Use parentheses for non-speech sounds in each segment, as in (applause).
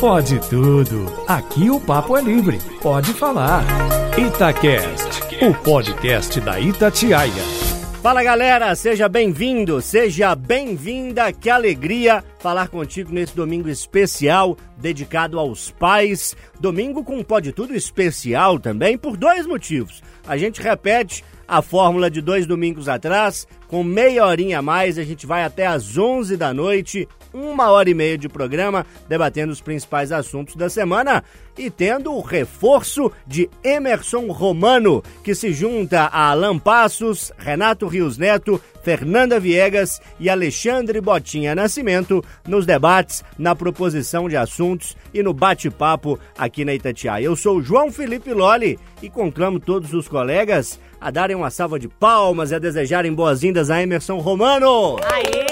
Pode tudo. Aqui o papo é livre. Pode falar. Itacast, o podcast da Itatiaia. Fala galera, seja bem-vindo, seja bem-vinda. Que alegria falar contigo nesse domingo especial dedicado aos pais. Domingo com Pode Tudo especial também por dois motivos. A gente repete a fórmula de dois domingos atrás, com meia horinha a mais, a gente vai até às 11 da noite, uma hora e meia de programa, debatendo os principais assuntos da semana e tendo o reforço de Emerson Romano, que se junta a Alan Passos, Renato Rios Neto, Fernanda Viegas e Alexandre Botinha Nascimento nos debates, na proposição de assuntos e no bate-papo aqui na Itatiaia. Eu sou João Felipe Loli e conclamo todos os colegas a darem uma salva de palmas e a desejarem boas-vindas a Emerson Romano. Aê!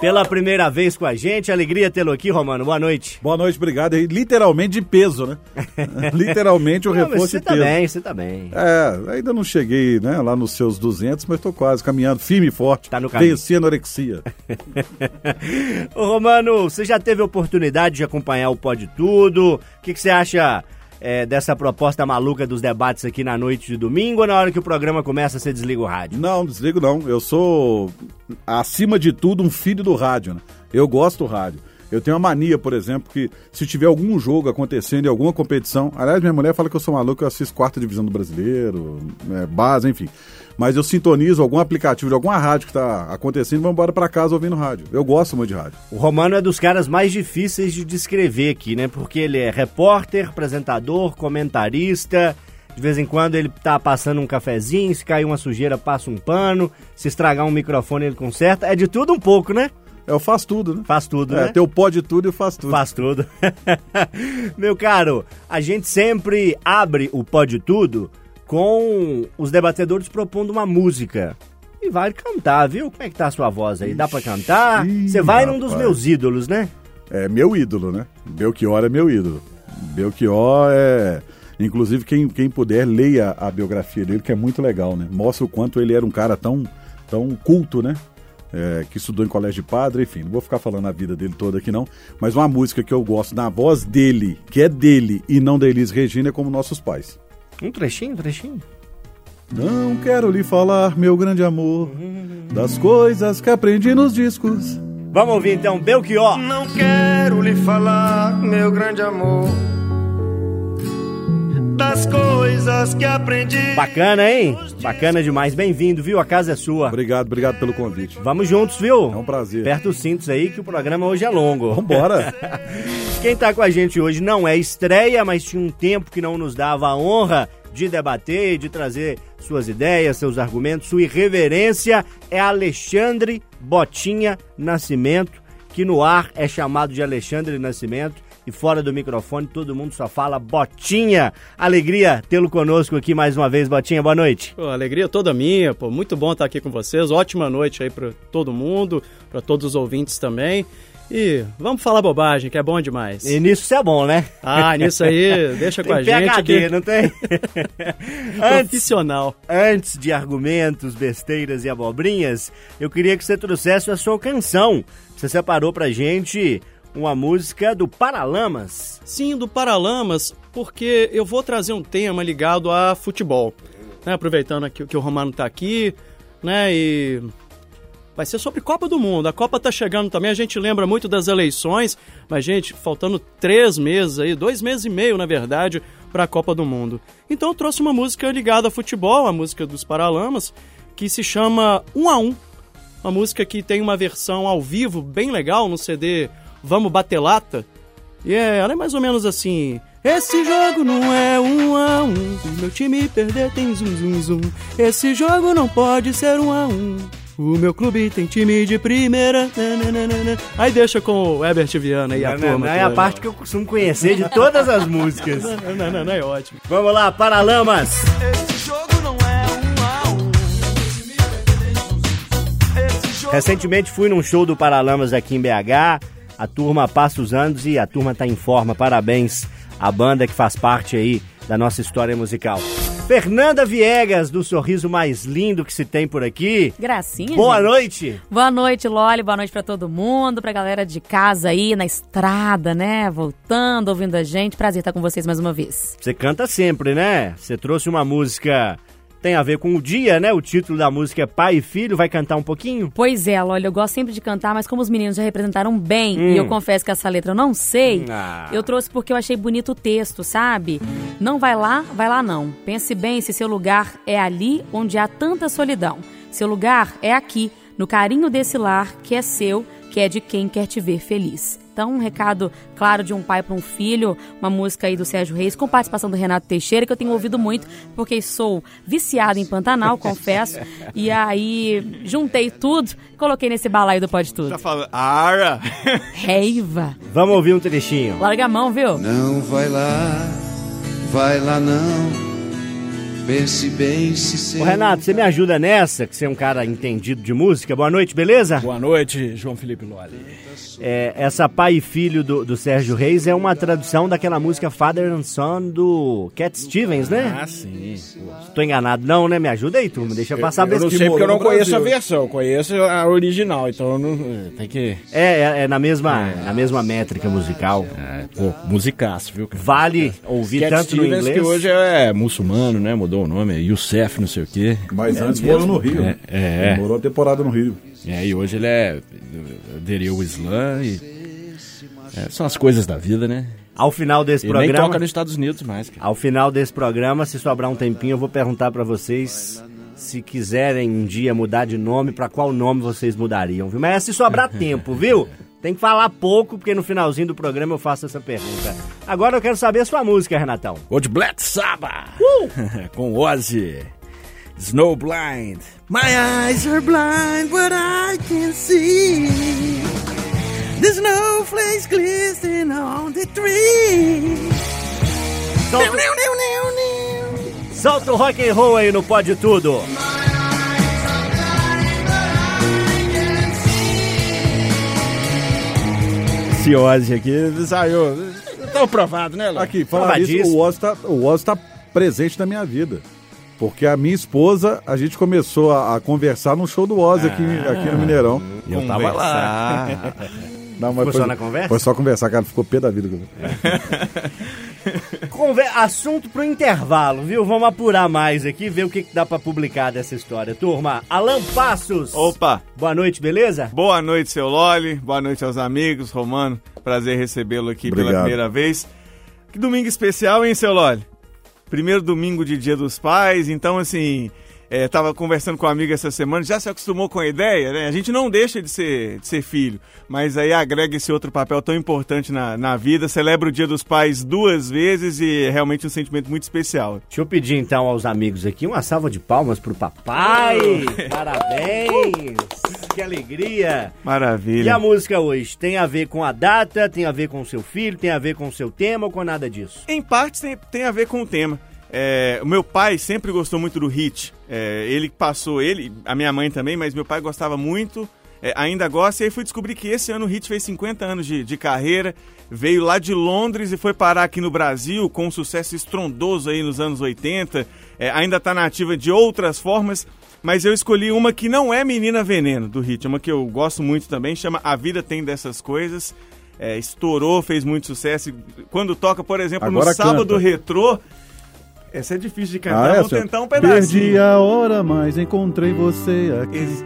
Pela primeira vez com a gente, alegria tê-lo aqui, Romano. Boa noite. Boa noite, obrigado. E literalmente de peso, né? (laughs) literalmente o Não, reforço você de tá peso. bem, você tá bem. É, ainda não cheguei né, lá nos seus 200, mas tô quase caminhando firme e forte. Tá no caminho. Venci a anorexia. (laughs) Ô, Romano, você já teve oportunidade de acompanhar o Pode Tudo? O que, que você acha é, dessa proposta maluca dos debates aqui na noite de domingo ou na hora que o programa começa você desliga o rádio? Não, desligo não. Eu sou, acima de tudo, um filho do rádio. Né? Eu gosto do rádio. Eu tenho uma mania, por exemplo, que se tiver algum jogo acontecendo em alguma competição. Aliás, minha mulher fala que eu sou maluco, eu assisto quarta divisão do brasileiro, é, base, enfim. Mas eu sintonizo algum aplicativo de alguma rádio que está acontecendo e vou embora para casa ouvindo rádio. Eu gosto muito de rádio. O Romano é dos caras mais difíceis de descrever aqui, né? Porque ele é repórter, apresentador, comentarista. De vez em quando ele tá passando um cafezinho, se cair uma sujeira, passa um pano. Se estragar um microfone, ele conserta. É de tudo um pouco, né? Eu faço tudo, né? Faz tudo, É, né? teu pó de tudo e eu faço tudo. Faz tudo. (laughs) Meu caro, a gente sempre abre o Pode Tudo com os debatedores propondo uma música. E vale cantar, viu? Como é que tá a sua voz aí? Dá pra cantar? Você vai num dos meus ídolos, né? É meu ídolo, né? Belchior é meu ídolo. Belchior é. Inclusive, quem, quem puder, leia a biografia dele, que é muito legal, né? Mostra o quanto ele era um cara tão, tão culto, né? É, que estudou em colégio de padre, enfim, não vou ficar falando a vida dele toda aqui não, mas uma música que eu gosto na voz dele, que é dele e não da Elis Regina, é como Nossos Pais. Um trechinho, um trechinho. Não quero lhe falar, meu grande amor, das coisas que aprendi nos discos. Vamos ouvir então Belchior. Não quero lhe falar, meu grande amor, das coisas que aprendi. Bacana, hein? Bacana demais. Bem-vindo, viu? A casa é sua. Obrigado, obrigado pelo convite. Vamos juntos, viu? É um prazer. Aperta os cintos aí que o programa hoje é longo. Vambora! (laughs) Quem tá com a gente hoje não é estreia, mas tinha um tempo que não nos dava a honra de debater, de trazer suas ideias, seus argumentos, sua irreverência é Alexandre Botinha Nascimento, que no ar é chamado de Alexandre Nascimento e fora do microfone todo mundo só fala Botinha. Alegria tê-lo conosco aqui mais uma vez, Botinha. Boa noite. Pô, alegria toda minha, pô, muito bom estar aqui com vocês. Ótima noite aí para todo mundo, para todos os ouvintes também. E vamos falar bobagem, que é bom demais. E nisso você é bom, né? Ah, nisso aí, deixa (laughs) com a gente PhD, que não tem? (laughs) Antes, profissional. antes de argumentos, besteiras e abobrinhas, eu queria que você trouxesse a sua canção. Você separou pra gente uma música do Paralamas. Sim, do Paralamas, porque eu vou trazer um tema ligado a futebol. Né, aproveitando aqui que o Romano tá aqui, né? E vai ser sobre Copa do Mundo. A Copa tá chegando também, a gente lembra muito das eleições, mas, gente, faltando três meses aí, dois meses e meio, na verdade, para a Copa do Mundo. Então eu trouxe uma música ligada a futebol, a música dos Paralamas, que se chama Um a Um. Uma música que tem uma versão ao vivo bem legal no CD Vamos Bater Lata. E é, ela é mais ou menos assim. Esse jogo não é um a um. Se meu time perder tem zum zum zum. Esse jogo não pode ser um a um. O meu clube tem time de primeira. nananana. Aí deixa com o Herbert Viana e a não, turma. não é a parte que eu costumo conhecer de todas as músicas. (laughs) Não, não, não, não, é ótimo. Vamos lá, Paralamas. Esse jogo não é um a um. Recentemente fui num show do Paralamas aqui em BH. A turma passa os anos e a turma tá em forma. Parabéns à banda que faz parte aí da nossa história musical. Fernanda Viegas, do sorriso mais lindo que se tem por aqui. Gracinha, Boa gente. noite. Boa noite, Loli. Boa noite pra todo mundo, pra galera de casa aí, na estrada, né? Voltando, ouvindo a gente. Prazer estar com vocês mais uma vez. Você canta sempre, né? Você trouxe uma música tem a ver com o dia, né? O título da música é Pai e Filho. Vai cantar um pouquinho? Pois é, Loli, eu gosto sempre de cantar, mas como os meninos já representaram bem, e eu confesso que essa letra eu não sei, Ah. eu trouxe porque eu achei bonito o texto, sabe? Não vai lá, vai lá não. Pense bem se seu lugar é ali onde há tanta solidão. Seu lugar é aqui, no carinho desse lar que é seu, que é de quem quer te ver feliz. Então, um recado claro de um pai para um filho, uma música aí do Sérgio Reis, com participação do Renato Teixeira, que eu tenho ouvido muito, porque sou viciada em Pantanal, (laughs) confesso. E aí, juntei tudo, coloquei nesse balaio do Pode Tudo. Tá falando, ara! Reiva. Vamos ouvir um trechinho. Larga a mão, viu? Não vai lá, vai lá não. Pense bem se seu Ô, Renato, você me ajuda nessa, que você é um cara entendido de música. Boa noite, beleza? Boa noite, João Felipe Loli. É, essa Pai e Filho do, do Sérgio Reis é uma tradução daquela música Father and Son do Cat Stevens, né? Ah, sim. Tô enganado não, né? Me ajuda aí, turma. Deixa eu passar Eu não sei porque eu não no conheço a versão, eu conheço a original, então não, tem que... É, é, é na mesma, na mesma métrica musical. É, pô, musicaço, viu, cara? Vale ouvir Cat tanto no Stevens, inglês. que hoje é muçulmano, né? Mudou o nome, é Youssef, não sei o quê. Mas antes morou no Rio. É, é. Morou a temporada no Rio. É, e hoje ele é... aderiu ao Islã e... é, são as coisas da vida, né? Ao final desse Ele nem programa, toca nos Estados Unidos mais, cara. ao final desse programa, se sobrar um tempinho, eu vou perguntar pra vocês se quiserem um dia mudar de nome, pra qual nome vocês mudariam, viu? Mas é se sobrar (laughs) tempo, viu? Tem que falar pouco, porque no finalzinho do programa eu faço essa pergunta. Agora eu quero saber a sua música, Renatão. Old Black Sabbath (laughs) com Ozzy. Snowblind. My eyes are blind, but I can see. The snowflakes glisten on the tree. Solta, solta o rock and roll aí no Pode Tudo. Esse Ozzy aqui saiu. Tá provado, né, Léo? Aqui, falar isso, o Oz, tá, o tá presente na minha vida. Porque a minha esposa, a gente começou a, a conversar no show do Oz aqui, aqui no Mineirão. E eu tava lá. (laughs) Não, mas Foi só na conversa? Foi só conversar, cara. Ficou pé da vida. (laughs) Conver assunto pro intervalo, viu? Vamos apurar mais aqui, ver o que, que dá pra publicar dessa história. Turma, Alan Passos. Opa, Boa noite, beleza? boa noite, seu Loli. Boa noite aos amigos. Romano, prazer recebê-lo aqui pela Obrigado. primeira vez. Que domingo especial, hein, seu Loli? Primeiro domingo de Dia dos Pais, então, assim, é, tava conversando com um amigo essa semana, já se acostumou com a ideia, né? A gente não deixa de ser, de ser filho, mas aí agrega esse outro papel tão importante na, na vida, celebra o Dia dos Pais duas vezes e é realmente um sentimento muito especial. Deixa eu pedir então aos amigos aqui uma salva de palmas pro papai. Parabéns! (laughs) Que alegria! E Maravilha. a música hoje tem a ver com a data, tem a ver com o seu filho, tem a ver com o seu tema ou com nada disso? Em parte tem, tem a ver com o tema. É, o meu pai sempre gostou muito do hit. É, ele passou, ele, a minha mãe também, mas meu pai gostava muito, é, ainda gosta. E aí fui descobrir que esse ano o hit fez 50 anos de, de carreira, veio lá de Londres e foi parar aqui no Brasil com um sucesso estrondoso aí nos anos 80. É, ainda está na ativa de outras formas, mas eu escolhi uma que não é Menina Veneno do hit, uma que eu gosto muito também, chama A Vida Tem Dessas Coisas. É, estourou, fez muito sucesso. Quando toca, por exemplo, Agora no sábado canta. retrô. Essa é difícil de cantar, Ah, é, vamos tentar um pedacinho. Perdi a hora, mas encontrei você aqui. Esse-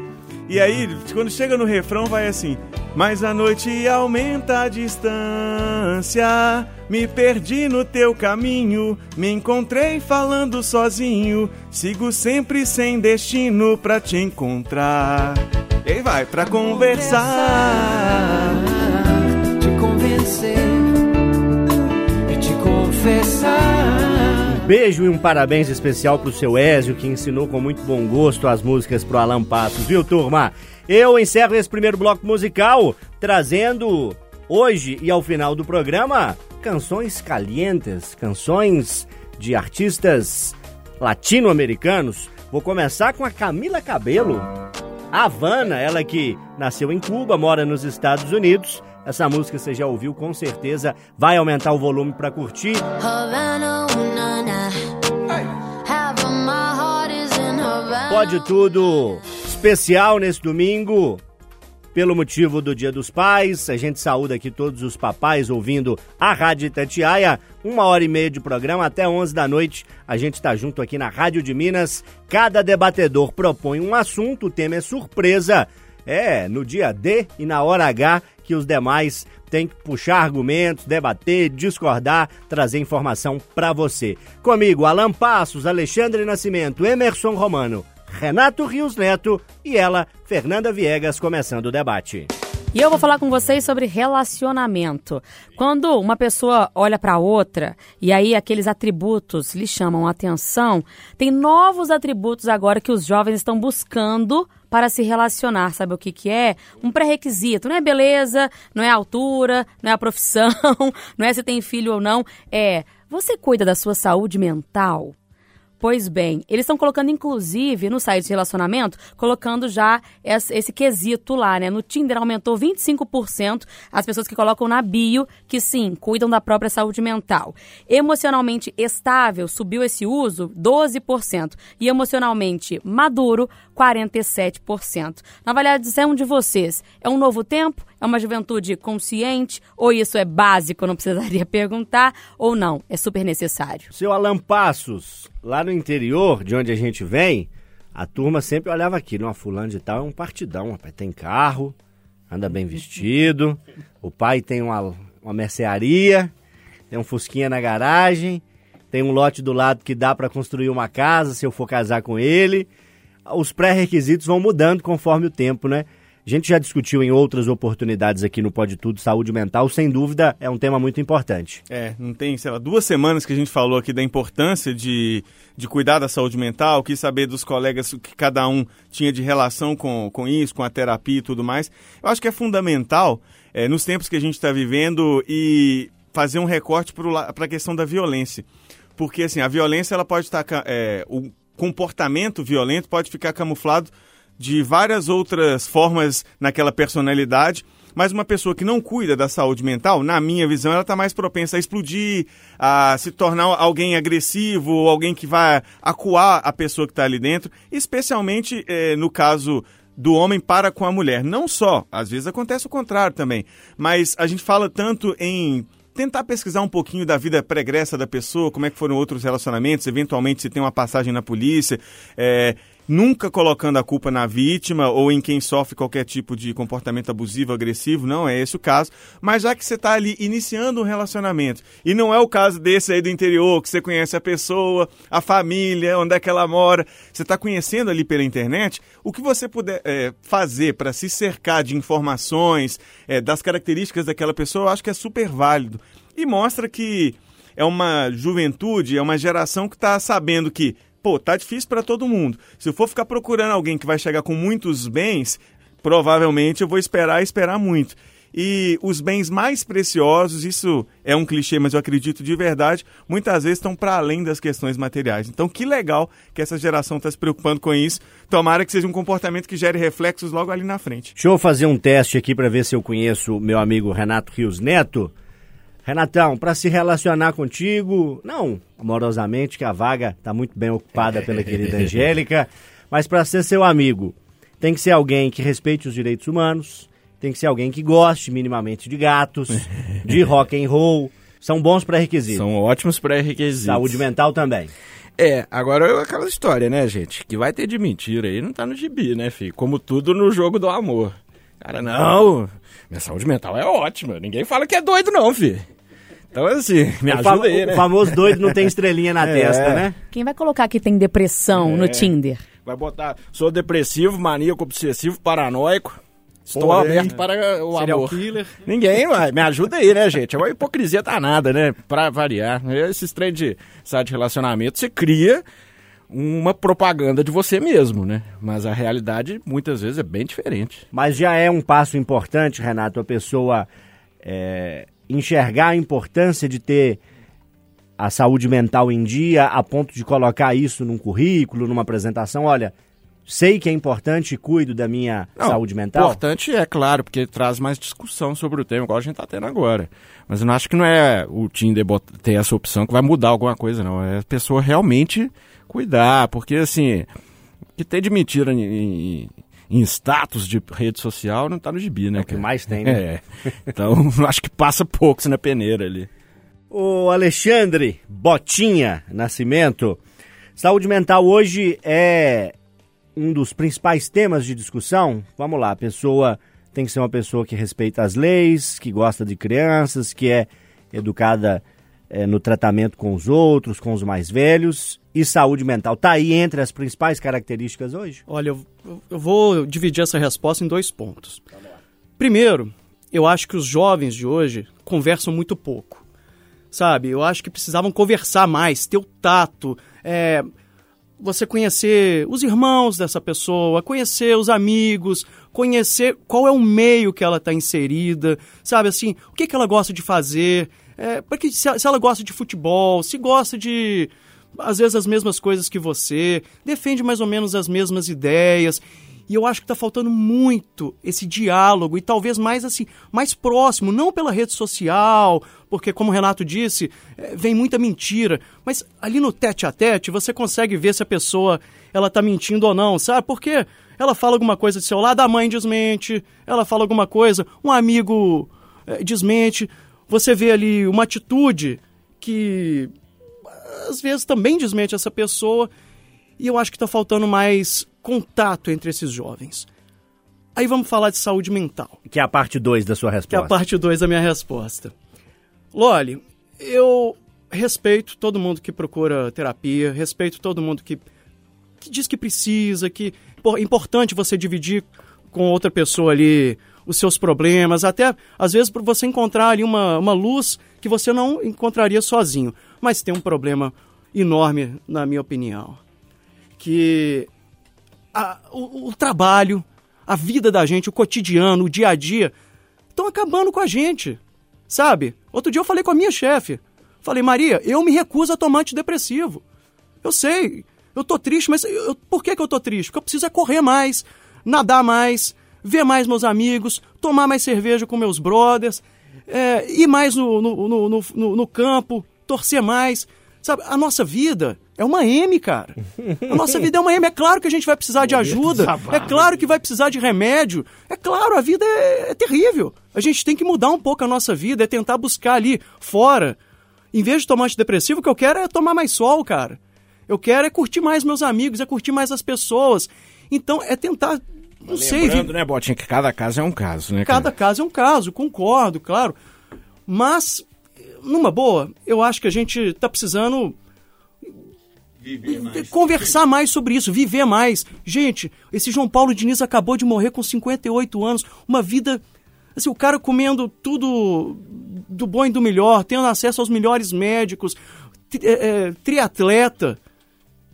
E aí, quando chega no refrão, vai assim: Mas a noite aumenta a distância. Me perdi no teu caminho. Me encontrei falando sozinho. Sigo sempre sem destino pra te encontrar. E aí vai, pra conversar. te convencer e te confessar. Beijo e um parabéns especial pro seu Ézio, que ensinou com muito bom gosto as músicas pro Alan Passos, viu, turma? Eu encerro esse primeiro bloco musical trazendo hoje e ao final do programa canções calientes, canções de artistas latino-americanos. Vou começar com a Camila Cabelo. Havana, ela que nasceu em Cuba, mora nos Estados Unidos. Essa música você já ouviu com certeza, vai aumentar o volume pra curtir. Havana, Pode tudo especial nesse domingo. Pelo motivo do Dia dos Pais, a gente saúda aqui todos os papais ouvindo a Rádio Itatiaia. Uma hora e meia de programa até 11 da noite. A gente está junto aqui na Rádio de Minas. Cada debatedor propõe um assunto, o tema é surpresa. É, no dia D e na hora H que os demais têm que puxar argumentos, debater, discordar, trazer informação para você. Comigo, Alan Passos, Alexandre Nascimento, Emerson Romano, Renato Rios Neto e ela, Fernanda Viegas, começando o debate. E eu vou falar com vocês sobre relacionamento. Quando uma pessoa olha para outra e aí aqueles atributos lhe chamam atenção, tem novos atributos agora que os jovens estão buscando para se relacionar. Sabe o que, que é? Um pré-requisito. Não é beleza, não é altura, não é a profissão, (laughs) não é se tem filho ou não. É você cuida da sua saúde mental? Pois bem, eles estão colocando, inclusive, no site de relacionamento, colocando já esse, quesito lá, né? No Tinder aumentou 25% as pessoas que colocam na bio que sim, cuidam da própria saúde mental. Emocionalmente estável, subiu esse uso 12%. E emocionalmente maduro, 47%. Na avaliação de vocês, é um novo tempo? É uma juventude consciente? Ou isso é básico, não precisaria (laughs) perguntar? Ou não, é super necessário? Seu Alan Passos, lá no interior, de onde a gente vem, a turma sempre olhava aqui, numa fulano de tal, é um partidão, rapaz. Tem carro, anda bem vestido, o pai tem uma, uma mercearia, tem um fusquinha na garagem, tem um lote do lado que dá para construir uma casa se eu for casar com ele. Os pré-requisitos vão mudando conforme o tempo, né? A gente já discutiu em outras oportunidades aqui no Pode Tudo Saúde Mental, sem dúvida é um tema muito importante. É, não tem, sei lá, duas semanas que a gente falou aqui da importância de, de cuidar da saúde mental, quis saber dos colegas o que cada um tinha de relação com, com isso, com a terapia e tudo mais. Eu acho que é fundamental, é, nos tempos que a gente está vivendo, e fazer um recorte para a questão da violência. Porque, assim, a violência, ela pode estar... É, o comportamento violento pode ficar camuflado de várias outras formas naquela personalidade, mas uma pessoa que não cuida da saúde mental, na minha visão, ela está mais propensa a explodir, a se tornar alguém agressivo, alguém que vai acuar a pessoa que está ali dentro, especialmente eh, no caso do homem para com a mulher. Não só, às vezes acontece o contrário também, mas a gente fala tanto em tentar pesquisar um pouquinho da vida pregressa da pessoa, como é que foram outros relacionamentos, eventualmente se tem uma passagem na polícia, é, nunca colocando a culpa na vítima ou em quem sofre qualquer tipo de comportamento abusivo, agressivo, não é esse o caso, mas já que você está ali iniciando um relacionamento, e não é o caso desse aí do interior, que você conhece a pessoa, a família, onde é que ela mora, você está conhecendo ali pela internet, o que você puder é, fazer para se cercar de informações, é, das características daquela pessoa, eu acho que é super válido. E mostra que é uma juventude, é uma geração que está sabendo que pô, tá difícil para todo mundo. Se eu for ficar procurando alguém que vai chegar com muitos bens, provavelmente eu vou esperar esperar muito. E os bens mais preciosos, isso é um clichê, mas eu acredito de verdade, muitas vezes estão para além das questões materiais. Então, que legal que essa geração está se preocupando com isso. Tomara que seja um comportamento que gere reflexos logo ali na frente. Deixa eu fazer um teste aqui para ver se eu conheço meu amigo Renato Rios Neto. Renatão, para se relacionar contigo, não amorosamente, que a vaga está muito bem ocupada pela (laughs) querida Angélica, mas para ser seu amigo, tem que ser alguém que respeite os direitos humanos, tem que ser alguém que goste minimamente de gatos, (laughs) de rock and roll. São bons pré-requisitos. São ótimos pré-requisitos. Saúde mental também. É, agora é aquela história, né, gente? Que vai ter de mentira aí, não tá no gibi, né, filho? Como tudo no jogo do amor. Cara, não, minha saúde mental é ótima. Ninguém fala que é doido, não, filho. Então, assim, (laughs) me o ajuda aí, né? O famoso doido não tem estrelinha na (laughs) é. testa, né? Quem vai colocar que tem depressão é. no Tinder? Vai botar, sou depressivo, maníaco, obsessivo, paranoico. Estou Porém, aberto para o Serial amor. killer. Ninguém, vai. Me ajuda aí, né, gente? É uma hipocrisia danada, né? Pra variar. Esses trem de site de relacionamento, você cria uma propaganda de você mesmo, né? Mas a realidade, muitas vezes, é bem diferente. Mas já é um passo importante, Renato, a pessoa é, enxergar a importância de ter a saúde mental em dia a ponto de colocar isso num currículo, numa apresentação? Olha, sei que é importante e cuido da minha não, saúde mental? Importante é claro, porque traz mais discussão sobre o tema, igual a gente está tendo agora. Mas eu não acho que não é o Tinder ter essa opção que vai mudar alguma coisa, não. É a pessoa realmente cuidar, porque assim, que tem de mentira em, em, em status de rede social não tá no gibi, né? É o que mais tem, né? É. Então, (laughs) acho que passa poucos na peneira ali. O Alexandre Botinha Nascimento. Saúde mental hoje é um dos principais temas de discussão. Vamos lá, a pessoa tem que ser uma pessoa que respeita as leis, que gosta de crianças, que é educada é, no tratamento com os outros, com os mais velhos. E saúde mental está aí entre as principais características hoje? Olha, eu, eu vou dividir essa resposta em dois pontos. Primeiro, eu acho que os jovens de hoje conversam muito pouco. Sabe? Eu acho que precisavam conversar mais, ter o tato, é, você conhecer os irmãos dessa pessoa, conhecer os amigos, conhecer qual é o meio que ela está inserida, sabe assim, o que, que ela gosta de fazer, é, porque se, se ela gosta de futebol, se gosta de às vezes as mesmas coisas que você, defende mais ou menos as mesmas ideias. E eu acho que está faltando muito esse diálogo e talvez mais assim, mais próximo, não pela rede social, porque como o Renato disse, eh, vem muita mentira, mas ali no tete a tete você consegue ver se a pessoa ela tá mentindo ou não, sabe? Porque ela fala alguma coisa do seu lado, a mãe desmente, ela fala alguma coisa, um amigo eh, desmente, você vê ali uma atitude que às vezes também desmente essa pessoa, e eu acho que está faltando mais contato entre esses jovens. Aí vamos falar de saúde mental. Que é a parte 2 da sua Que é resposta. a parte 2 da minha resposta. Loli, eu respeito todo mundo que procura terapia, respeito todo mundo que, que diz que precisa, que é importante você dividir com outra pessoa ali os seus problemas, até às vezes para você encontrar ali uma, uma luz que você não encontraria sozinho. Mas tem um problema enorme, na minha opinião, que a- o, o trabalho, a vida da gente, o cotidiano, o dia a dia, estão acabando com a gente, sabe? Outro dia eu falei com a minha chefe, falei, Maria, eu me recuso a tomar antidepressivo. Eu sei, eu tô triste, mas eu- por que, que eu tô triste? Porque eu preciso é correr mais, nadar mais, ver mais meus amigos, tomar mais cerveja com meus brothers, é, ir mais no, no, no, no, campo, torcer mais. Sabe, a nossa vida é uma M, cara. A nossa vida é uma M. É claro que a gente vai precisar de (laughs) ajuda. É claro que vai precisar de remédio. É claro, a vida é, é terrível. A gente tem que mudar um pouco a nossa vida, é tentar buscar ali fora. Em vez de tomar antidepressivo, o que eu quero é tomar mais sol, cara. Eu quero é curtir mais meus amigos, é curtir mais as pessoas. Então, é tentar. Não sei, Lembrando, né, Botinha, que cada caso é um caso, né, cara? Cada caso é um caso, concordo, claro. Mas, numa boa, eu acho que a gente está precisando conversar mais sobre isso, viver mais. Gente, esse João Paulo Diniz acabou de morrer com 58 anos, uma vida. Assim, o cara comendo tudo do bom e do melhor, tendo acesso aos melhores médicos, tri- é, é, triatleta.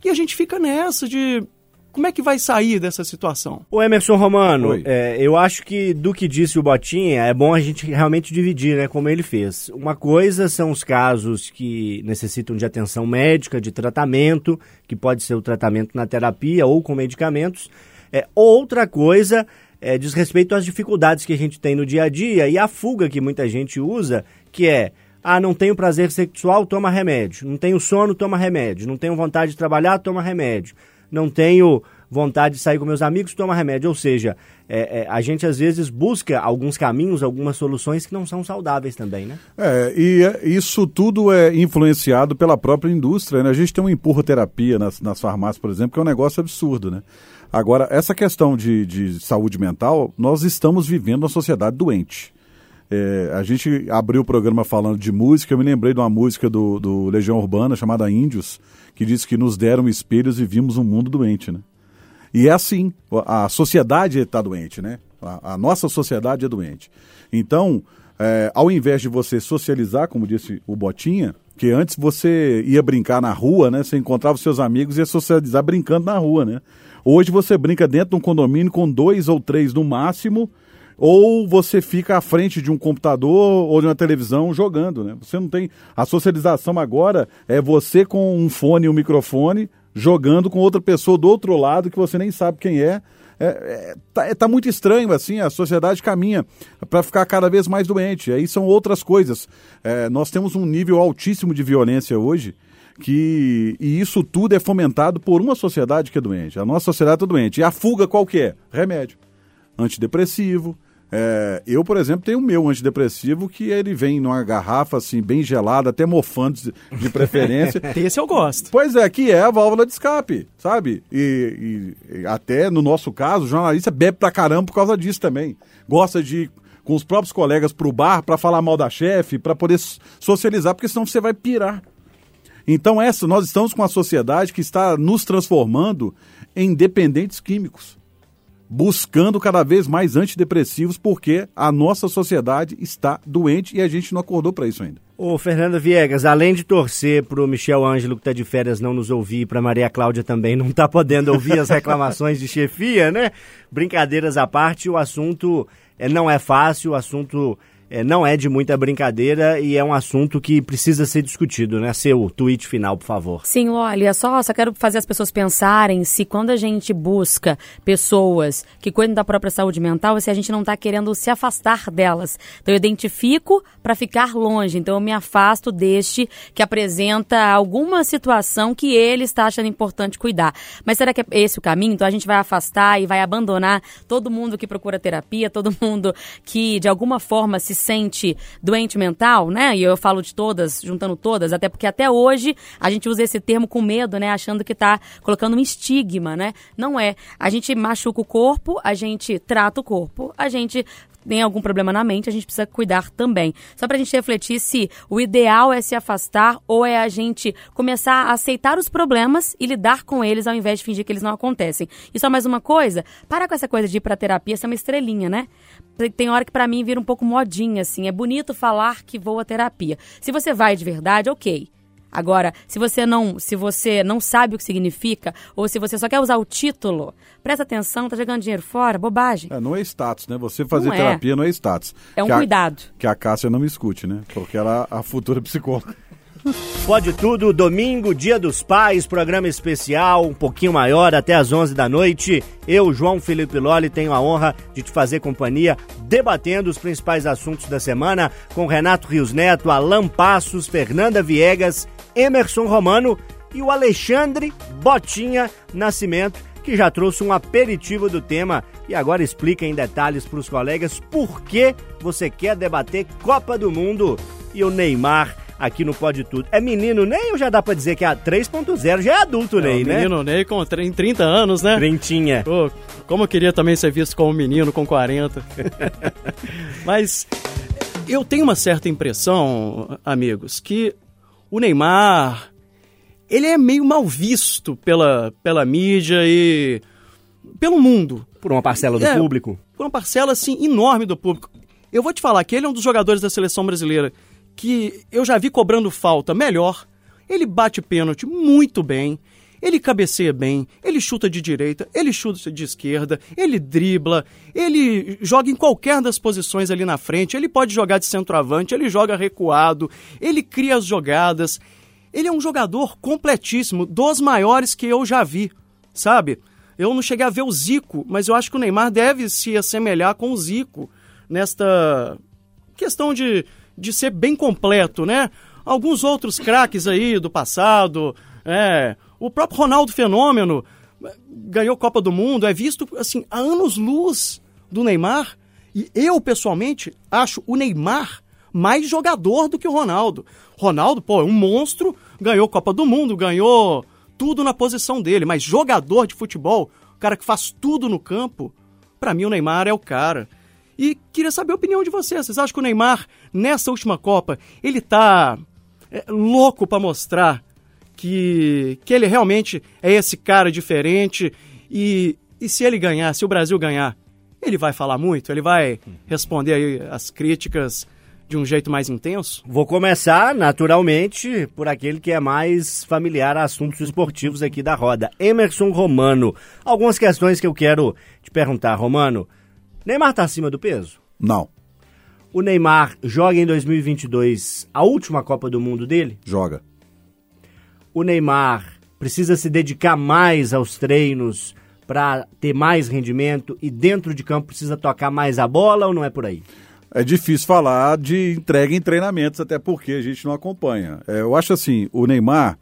E a gente fica nessa de como é que vai sair dessa situação? O Emerson Romano, é, eu acho que do que disse o Botinha, é bom a gente realmente dividir, né, como ele fez. Uma coisa são os casos que necessitam de atenção médica, de tratamento, que pode ser o tratamento na terapia ou com medicamentos. É, outra coisa é, diz respeito às dificuldades que a gente tem no dia a dia e a fuga que muita gente usa, que é ah, não tenho prazer sexual, toma remédio. Não tenho sono, toma remédio. Não tenho vontade de trabalhar, toma remédio. Não tenho vontade de sair com meus amigos, toma remédio. Ou seja, é, é, a gente às vezes busca alguns caminhos, algumas soluções que não são saudáveis também, né? É, e é- isso tudo é influenciado pela própria indústria, né? A gente tem uma empurroterapia nas, nas farmácias, por exemplo, que é um negócio absurdo, né? Agora, essa questão de, de saúde mental, nós estamos vivendo uma sociedade doente. É, a gente abriu o programa falando de música, eu me lembrei de uma música do, do Legião Urbana chamada Índios, que diz que nos deram espelhos e vimos um mundo doente, né? E é assim, a sociedade está doente, né? A, a nossa sociedade é doente. Então, é, ao invés de você socializar, como disse o Botinha, que antes você ia brincar na rua, né? Você encontrava seus amigos e ia socializar brincando na rua, né? Hoje você brinca dentro de um condomínio com dois ou três no máximo, ou você fica à frente de um computador ou de uma televisão jogando, né? Você não tem a socialização agora é você com um fone e um microfone jogando com outra pessoa do outro lado que você nem sabe quem é. É, é, tá, é, tá muito estranho assim, a sociedade caminha para ficar cada vez mais doente. Aí são outras coisas. É, nós temos um nível altíssimo de violência hoje que e isso tudo é fomentado por uma sociedade que é doente. A nossa sociedade está doente. E a fuga qual que é? Remédio. Antidepressivo. É, eu, por exemplo, tenho o meu antidepressivo que ele vem numa garrafa assim, bem gelada, até mofando de, preferência. (laughs) Esse eu gosto. Pois é, que é a válvula de escape, sabe? E, e- até no nosso caso, o jornalista bebe pra caramba por causa disso também. Gosta de ir com os próprios colegas pro bar pra falar mal da chefe, pra poder socializar, porque senão você vai pirar. Então, essa, nós estamos com uma sociedade que está nos transformando em dependentes químicos, buscando cada vez mais antidepressivos, porque a nossa sociedade está doente e a gente não acordou para isso ainda. Ô, Fernando Viegas, além de torcer pro Michel Ângelo, que tá de férias, não nos ouvir, e pra Maria Cláudia também não tá podendo ouvir as (laughs) reclamações de chefia, né? Brincadeiras à parte, o assunto é, não é fácil, o assunto é, não é de muita brincadeira e é um assunto que precisa ser discutido, né? Seu tweet final, por favor. Sim, olha, só, só quero fazer as pessoas pensarem se quando a gente busca pessoas que cuidam da própria saúde mental, se a gente não está querendo se afastar delas. Então eu identifico para ficar longe, então eu me afasto deste que apresenta alguma situação que ele está achando importante cuidar. Mas será que é esse o caminho? Então a gente vai afastar e vai abandonar todo mundo que procura terapia, todo mundo que de alguma forma se sente doente mental, né? E eu falo de todas, juntando todas, até porque até hoje a gente usa esse termo com medo, né? Achando que tá colocando um estigma, né? Não é. A gente machuca o corpo, a gente trata o corpo, a gente tem algum problema na mente, a gente precisa cuidar também. Só pra gente refletir se o ideal é se afastar ou é a gente começar a aceitar os problemas e lidar com eles ao invés de fingir que eles não acontecem. E só mais uma coisa, para com essa coisa de ir pra terapia, ser uma estrelinha, né? Tem hora que pra mim vira um pouco modinha, assim. É bonito falar que vou à terapia. Se você vai de verdade, ok. Agora, se você não, se você não sabe o que significa, ou se você só quer usar o título, presta atenção, tá jogando dinheiro fora, bobagem. É, não é status, né? Você fazer Não é. terapia não é status. É um Que a- cuidado. Que a Cássia não me escute, né? Porque ela é a futura (laughs) psicóloga. Pode tudo, domingo, dia dos pais, programa especial, um pouquinho maior, até às 11 da noite. Eu, João Felipe Loli, tenho a honra de te fazer companhia, debatendo os principais assuntos da semana com Renato Rios Neto, Alan Passos, Fernanda Viegas, Emerson Romano e o Alexandre Botinha Nascimento, que já trouxe um aperitivo do tema e agora explica em detalhes para os colegas por que você quer debater Copa do Mundo e o Neymar aqui no Pode Tudo. É menino Ney ou já dá pra dizer que é a 3.0? Já é adulto É, Ney, né? menino Ney com tre- 30 anos, né? Trintinha. Pô, como eu queria também ser visto como um menino com 40. (laughs) Mas eu tenho uma certa impressão, amigos, que o Neymar ele é meio mal visto pela, pela mídia e pelo mundo. Por uma parcela do É, público. Por uma parcela assim enorme do público. Eu vou te falar que ele é um dos jogadores da seleção brasileira que eu já vi cobrando falta melhor. Ele bate pênalti muito bem. Ele cabeceia bem, ele chuta de direita, ele chuta de esquerda, ele dribla, ele joga em qualquer das posições ali na frente, ele pode jogar de centroavante, ele joga recuado, ele cria as jogadas. Ele é um jogador completíssimo, dos maiores que eu já vi, sabe? Eu não cheguei a ver o Zico, mas eu acho que o Neymar deve se assemelhar com o Zico nesta questão de, de ser bem completo, né? Alguns outros craques aí do passado, é, o próprio Ronaldo Fenômeno eh, ganhou Copa do Mundo, é visto assim a anos-luz do Neymar. E eu, pessoalmente, acho o Neymar mais jogador do que o Ronaldo. Ronaldo, pô, é um monstro, ganhou Copa do Mundo, ganhou tudo na posição dele, mas jogador de futebol, o cara que faz tudo no campo, pra mim o Neymar é o cara. E queria saber a opinião de vocês. Vocês acham que o Neymar, nessa última Copa, ele tá é, louco pra mostrar que, que ele realmente é esse cara diferente e, e se ele ganhar, se o Brasil ganhar, ele vai falar muito? Ele vai responder aí as críticas de um jeito mais intenso? Vou começar, naturalmente, por aquele que é mais familiar a assuntos esportivos aqui da roda. Emerson Romano. Algumas questões que eu quero te perguntar, Romano. Neymar tá acima do peso? Não, O Neymar joga em 2022 a última Copa do Mundo dele? joga. O Neymar precisa se dedicar mais aos treinos para ter mais rendimento e dentro de campo precisa tocar mais a bola ou não é por aí? É difícil falar de entrega em treinamentos, até porque a gente não acompanha. É, eu acho assim, o Neymar,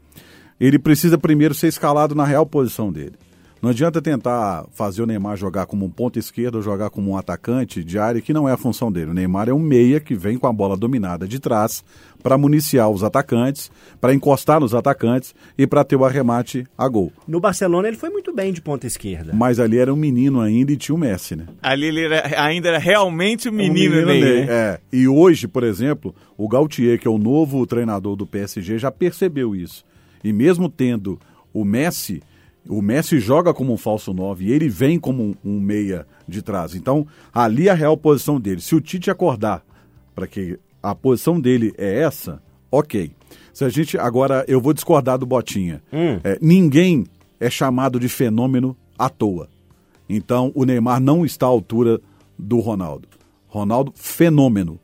ele precisa primeiro ser escalado na real posição dele. Não adianta tentar fazer o Neymar jogar como um ponta esquerda ou jogar como um atacante de área, que não é a função dele. O Neymar é um meia que vem com a bola dominada de trás para municiar os atacantes, para encostar nos atacantes e para ter o arremate a gol. No Barcelona ele foi muito bem de ponta esquerda. Mas ali era um menino ainda e tinha o Messi, né? Ali ele era- ainda era realmente o menino, Um Ney, Ney, né? É. E hoje, por exemplo, o Gautier, que é o novo treinador do PSG, já percebeu isso. E mesmo tendo o Messi, o Messi joga como um falso 9 e ele vem como um, um meia de trás. Então, ali é a real posição dele. Se o Tite acordar para que a posição dele é essa, ok. Se a gente agora eu vou discordar do Botinha. É, ninguém é chamado de fenômeno à toa. Então, o Neymar não está à altura do Ronaldo. Ronaldo, fenômeno.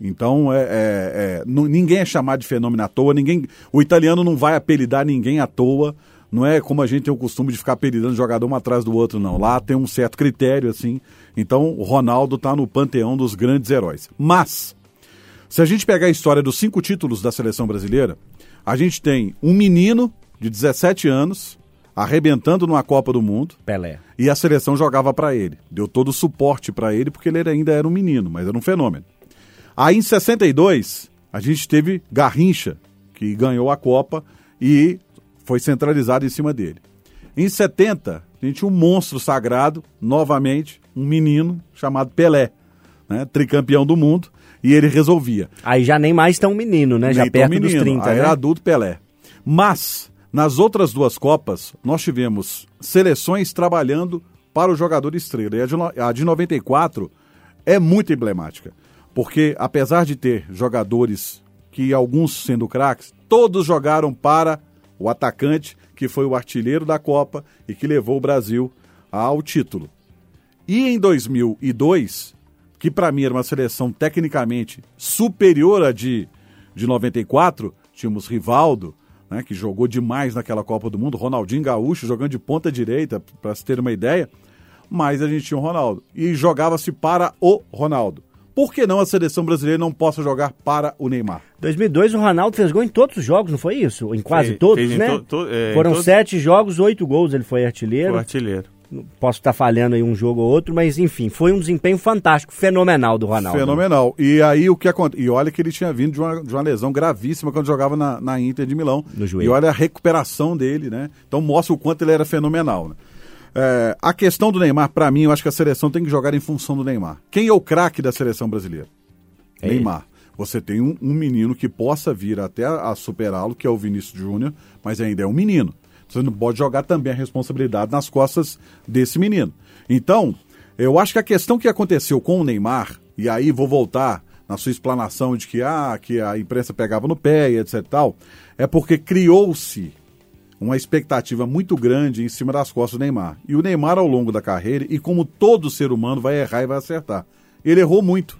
Então, é, é- é, ninguém é chamado de fenômeno à toa. Ninguém, o italiano não vai apelidar ninguém à toa. Não é como a gente tem o costume de ficar apelidando jogador um atrás do outro, não. Lá tem um certo critério, assim. Então, o Ronaldo está no panteão dos grandes heróis. Mas, se a gente pegar a história dos cinco títulos da seleção brasileira, a gente tem um menino de 17 anos arrebentando numa Copa do Mundo. Pelé. E a seleção jogava para ele. Deu todo o suporte para ele, porque ele ainda era um menino, mas era um fenômeno. Aí em 62, a gente teve Garrincha, que ganhou a Copa e foi centralizado em cima dele. Em 70, a gente tinha um monstro sagrado, novamente, um menino chamado Pelé, né, tricampeão do mundo, e ele resolvia. Aí já nem mais tão menino, né? Já Nem perto dos menino, 30, aí né? era adulto Pelé. Mas, nas outras duas Copas, nós tivemos seleções trabalhando para o jogador estrela. E a de, a de 94 é muito emblemática. Porque, apesar de ter jogadores que alguns sendo craques, todos jogaram para o atacante, que foi o artilheiro da Copa e que levou o Brasil ao título. E em 2002, que para mim era uma seleção tecnicamente superior à de, de 94, tínhamos Rivaldo, né, que jogou demais naquela Copa do Mundo, Ronaldinho Gaúcho jogando de ponta direita, para se ter uma ideia, mas a gente tinha o Ronaldo. E jogava-se para o Ronaldo. Por que não a seleção brasileira não possa jogar para o Neymar? 2002 o Ronaldo fez gol em todos os jogos, não foi isso? Em quase Fez- todos, né? to- to- é, Foram todos- sete jogos, oito gols, ele foi artilheiro. O artilheiro. Posso estar falhando aí um jogo ou outro, mas enfim, foi um desempenho fantástico, fenomenal do Ronaldo. Fenomenal. E aí o que acontece? E olha que ele tinha vindo de uma, de uma lesão gravíssima quando jogava na, na Inter de Milão. No joelho. E olha a recuperação dele, né? Então mostra o quanto ele era fenomenal. Né? É, a questão do Neymar, pra mim, eu acho que a seleção tem que jogar em função do Neymar. Quem é o craque da seleção brasileira? É ele. Neymar. Você tem um, um menino que possa vir até a, a superá-lo, que é o Vinícius Júnior, mas ainda é um menino. Você não pode jogar também a responsabilidade nas costas desse menino. Então, eu acho que a questão que aconteceu com o Neymar, e aí vou voltar na sua explanação de que, ah, que a imprensa pegava no pé e etc e tal, é porque criou-se uma expectativa muito grande em cima das costas do Neymar. E o Neymar, ao longo da carreira, e como todo ser humano, vai errar e vai acertar. Ele errou muito.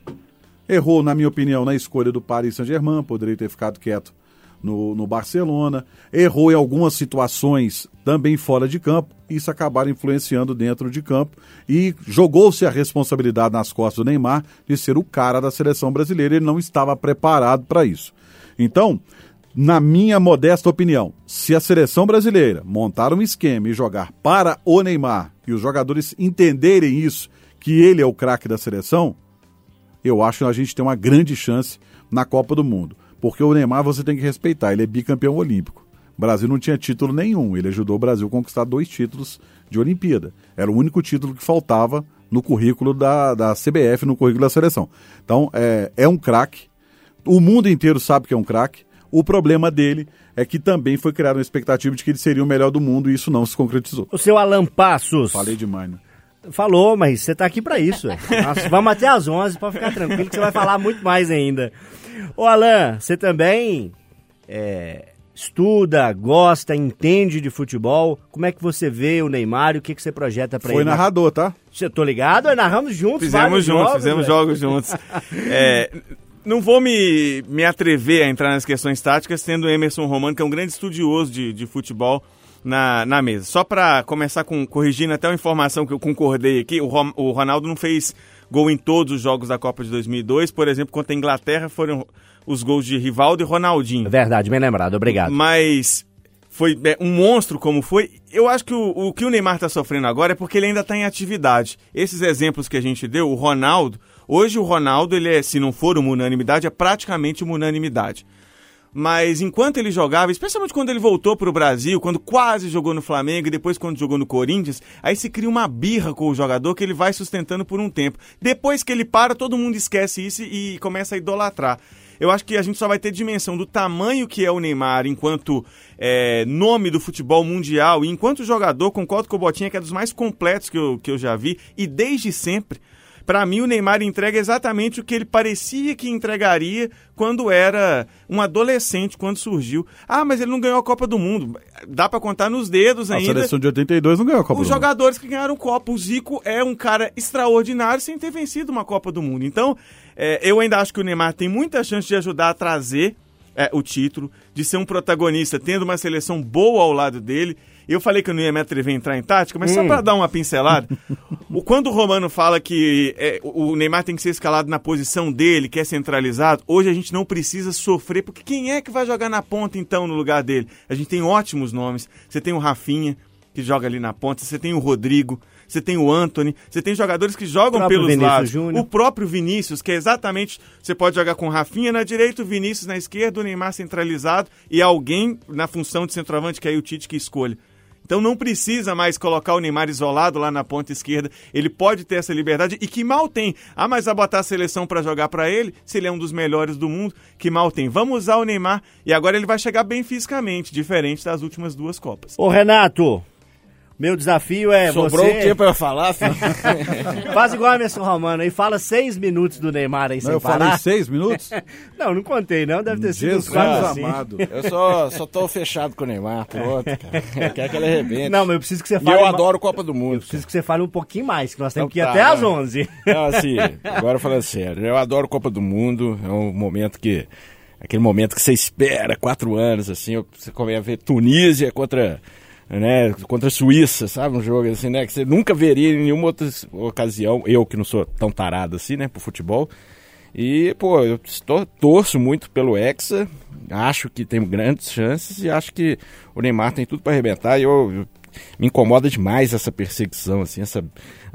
Errou, na minha opinião, na escolha do Paris Saint-Germain, poderia ter ficado quieto no, no Barcelona. Errou em algumas situações também fora de campo. Isso acabaram influenciando dentro de campo. E jogou-se a responsabilidade nas costas do Neymar de ser o cara da seleção brasileira. Ele não estava preparado para isso. Então, na minha modesta opinião, se a seleção brasileira montar um esquema e jogar para o Neymar e os jogadores entenderem isso, que ele é o craque da seleção, eu acho que a gente tem uma grande chance na Copa do Mundo. Porque o Neymar você tem que respeitar, ele é bicampeão olímpico. O Brasil não tinha título nenhum, ele ajudou o Brasil a conquistar dois títulos de Olimpíada. Era o único título que faltava no currículo da, da CBF, no currículo da seleção. Então, é, é um craque. O mundo inteiro sabe que é um craque. O problema dele é que também foi criada uma expectativa de que ele seria o melhor do mundo e isso não se concretizou. O seu Alan Passos. Falei demais, né? Falou, mas você tá aqui pra isso. Nós vamos até às 11 pra ficar tranquilo que você vai falar muito mais ainda. Ô Alan, você também é, estuda, gosta, entende de futebol. Como é que você vê o Neymar e o que, que você projeta pra Foi ele? narrador, tá? Você tô ligado? Nós narramos juntos Fizemos juntos, jogos, fizemos velho. jogos juntos. (laughs) É, não vou me, me atrever a entrar nas questões táticas, tendo o Emerson Romano, que é um grande estudioso de, de futebol, na, na mesa. Só para começar com corrigindo até uma informação que eu concordei aqui, o, Rom- o Ronaldo não fez gol em todos os jogos da Copa de 2002. Por exemplo, contra a Inglaterra foram os gols de Rivaldo e Ronaldinho. Verdade, bem lembrado, obrigado. Mas foi é, um monstro como foi. Eu acho que o, o que o Neymar está sofrendo agora é porque ele ainda está em atividade. Esses exemplos que a gente deu, o Ronaldo, hoje o Ronaldo, ele é, se não for uma unanimidade, é praticamente uma unanimidade. Mas enquanto ele jogava, especialmente quando ele voltou para o Brasil, quando quase jogou no Flamengo e depois quando jogou no Corinthians, aí se cria uma birra com o jogador que ele vai sustentando por um tempo. Depois que ele para, todo mundo esquece isso e começa a idolatrar. Eu acho que a gente só vai ter dimensão do tamanho que é o Neymar enquanto é, nome do futebol mundial e enquanto jogador, concordo com o Botinha que é dos mais completos que eu, que eu já vi e desde sempre. Para mim, o Neymar entrega exatamente o que ele parecia que entregaria quando era um adolescente, quando surgiu. Ah, mas ele não ganhou a Copa do Mundo. Dá para contar nos dedos A ainda. seleção de 82 não ganhou a Copa Os do Mundo. jogadores que ganharam Copa. O Zico é um cara extraordinário sem ter vencido uma Copa do Mundo. Então, é, eu ainda acho que o Neymar tem muita chance de ajudar a trazer é, o título, de ser um protagonista, tendo uma seleção boa ao lado dele. Eu falei que eu não ia me atrever a entrar em tática, mas só Hum. para dar uma pincelada, o, quando o Romano fala que é, o Neymar tem que ser escalado na posição dele, que é centralizado, hoje a gente não precisa sofrer, porque quem é que vai jogar na ponta então no lugar dele? A gente tem ótimos nomes. Você tem o Rafinha, que joga ali na ponta, você tem o Rodrigo, você tem o Anthony, você tem jogadores que jogam pelos Vinícius lados. Júnior. O próprio Vinícius, que é exatamente. Você pode jogar com o Rafinha na direita, o Vinícius na esquerda, o Neymar centralizado e alguém na função de centroavante, que é aí o Tite que escolhe. Então não precisa mais colocar o Neymar isolado lá na ponta esquerda. Ele pode ter essa liberdade e que mal tem. Ah, mas vai botar a seleção para jogar para ele, se ele é um dos melhores do mundo, que mal tem. Vamos usar o Neymar e agora ele vai chegar bem fisicamente, diferente das últimas duas Copas. Ô, Renato, meu desafio é Sobrou você... o que pra eu falar, filho? (laughs) Faz igual a Emerson Romano aí, fala seis minutos do Neymar aí Não, sem eu parar. falei seis minutos? (laughs) Não, não contei não, deve ter sido uns Jesus quatro assim. amado. Eu só, só tô fechado com o Neymar, pronto, cara. Eu quero que ele arrebente. Não, mas eu preciso que você E fale... eu ma- adoro Copa do Mundo. Preciso que você fale um pouquinho mais, que nós temos Então que ir tá, até às né? 11. Não, assim, (laughs) agora falando sério, eu adoro Copa do Mundo, é um momento que. Aquele momento que você espera, quatro anos, assim, você começa a ver Tunísia contra. Né, contra a Suíça, sabe? Um jogo assim, né? Que você nunca veria em nenhuma outra ocasião. Eu que não sou tão tarado assim, né, pro futebol. E, pô, eu torço muito pelo Hexa, acho que tem grandes chances e acho que o Neymar tem tudo para arrebentar. E eu, eu- me incomoda demais essa perseguição, assim, essa.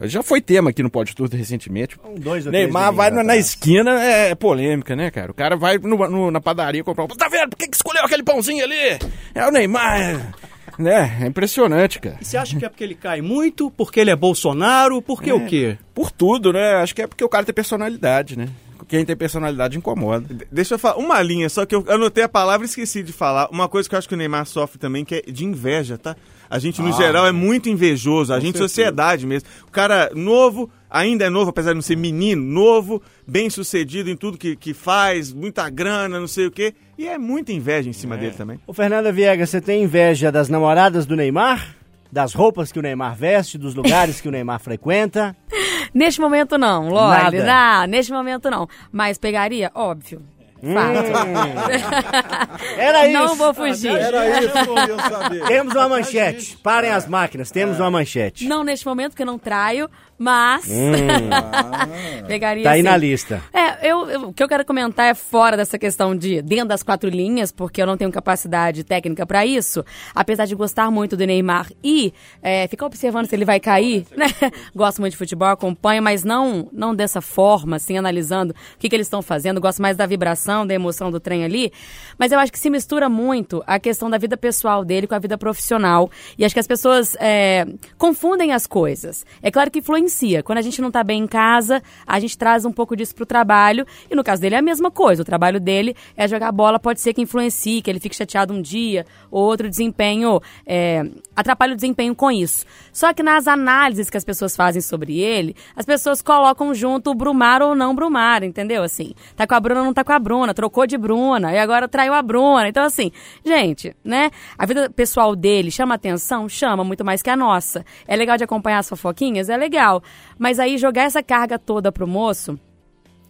Já foi tema aqui no Pode Tudo recentemente. dois ou Neymar vai na, na esquina, é, polêmica, né, cara? O cara vai no- no- na padaria comprar um. Tá vendo? Por que, que escolheu aquele pãozinho ali? É o Neymar. É- Né? É impressionante, cara. E você acha que é porque ele cai muito? Porque ele é Bolsonaro? Porque o quê? Por tudo, né? Acho que é porque o cara tem personalidade, né? Quem tem personalidade incomoda. De- Deixa eu falar uma linha, só que eu anotei a palavra e esqueci de falar. Uma coisa que eu acho que o Neymar sofre também, que é de inveja, tá? A gente, no Ah, geral, é muito invejoso. A gente, certeza. sociedade mesmo. O cara novo, ainda é novo, apesar de não ser menino, novo, bem sucedido em tudo que, que faz, muita grana, não sei o quê. E é muita inveja em cima dele também. Ô, Fernanda Viegas, você tem inveja das namoradas do Neymar? Das roupas que o Neymar veste, dos lugares que o Neymar frequenta? (laughs) Neste momento não. Nada? Não, neste momento não. Mas pegaria? Óbvio. Fato. (laughs) Era isso. Não vou fugir. Era isso que eu ia saber. Temos uma manchete. Parem as máquinas, temos uma manchete. Não neste momento, porque eu não traio, mas. (laughs) pegaria Tá aí sim. na lista. É, eu, eu- o que eu quero comentar é fora dessa questão de dentro das quatro linhas, porque eu não tenho capacidade técnica pra isso. Apesar de gostar muito do Neymar e é, ficar observando se ele vai cair, né? (laughs) Gosto muito de futebol, acompanho, mas não, não dessa forma, assim, analisando o que, que eles estão fazendo. Gosto mais da vibração, da emoção do trem ali. Mas eu acho que se mistura muito a questão da vida pessoal dele com a vida profissional. E acho que as pessoas é, confundem as coisas. É claro que influencia. Quando a gente não tá bem em casa, a gente traz um pouco disso pro trabalho. E no caso dele é a mesma coisa. O trabalho dele é jogar bola, pode ser que influencie, que ele fique chateado um dia, ou outro desempenho, é, atrapalha o desempenho com isso. Só que nas análises que as pessoas fazem sobre ele, as pessoas colocam junto o Brumar ou não Brumar, entendeu? Assim, tá com a Bruna ou não tá com a Bruna, trocou de Bruna, e agora traiu a Bruna. Então, assim, gente, né? A vida pessoal dele chama atenção? Chama, muito mais que a nossa. É legal de acompanhar as fofoquinhas? É legal. Mas aí jogar essa carga toda pro moço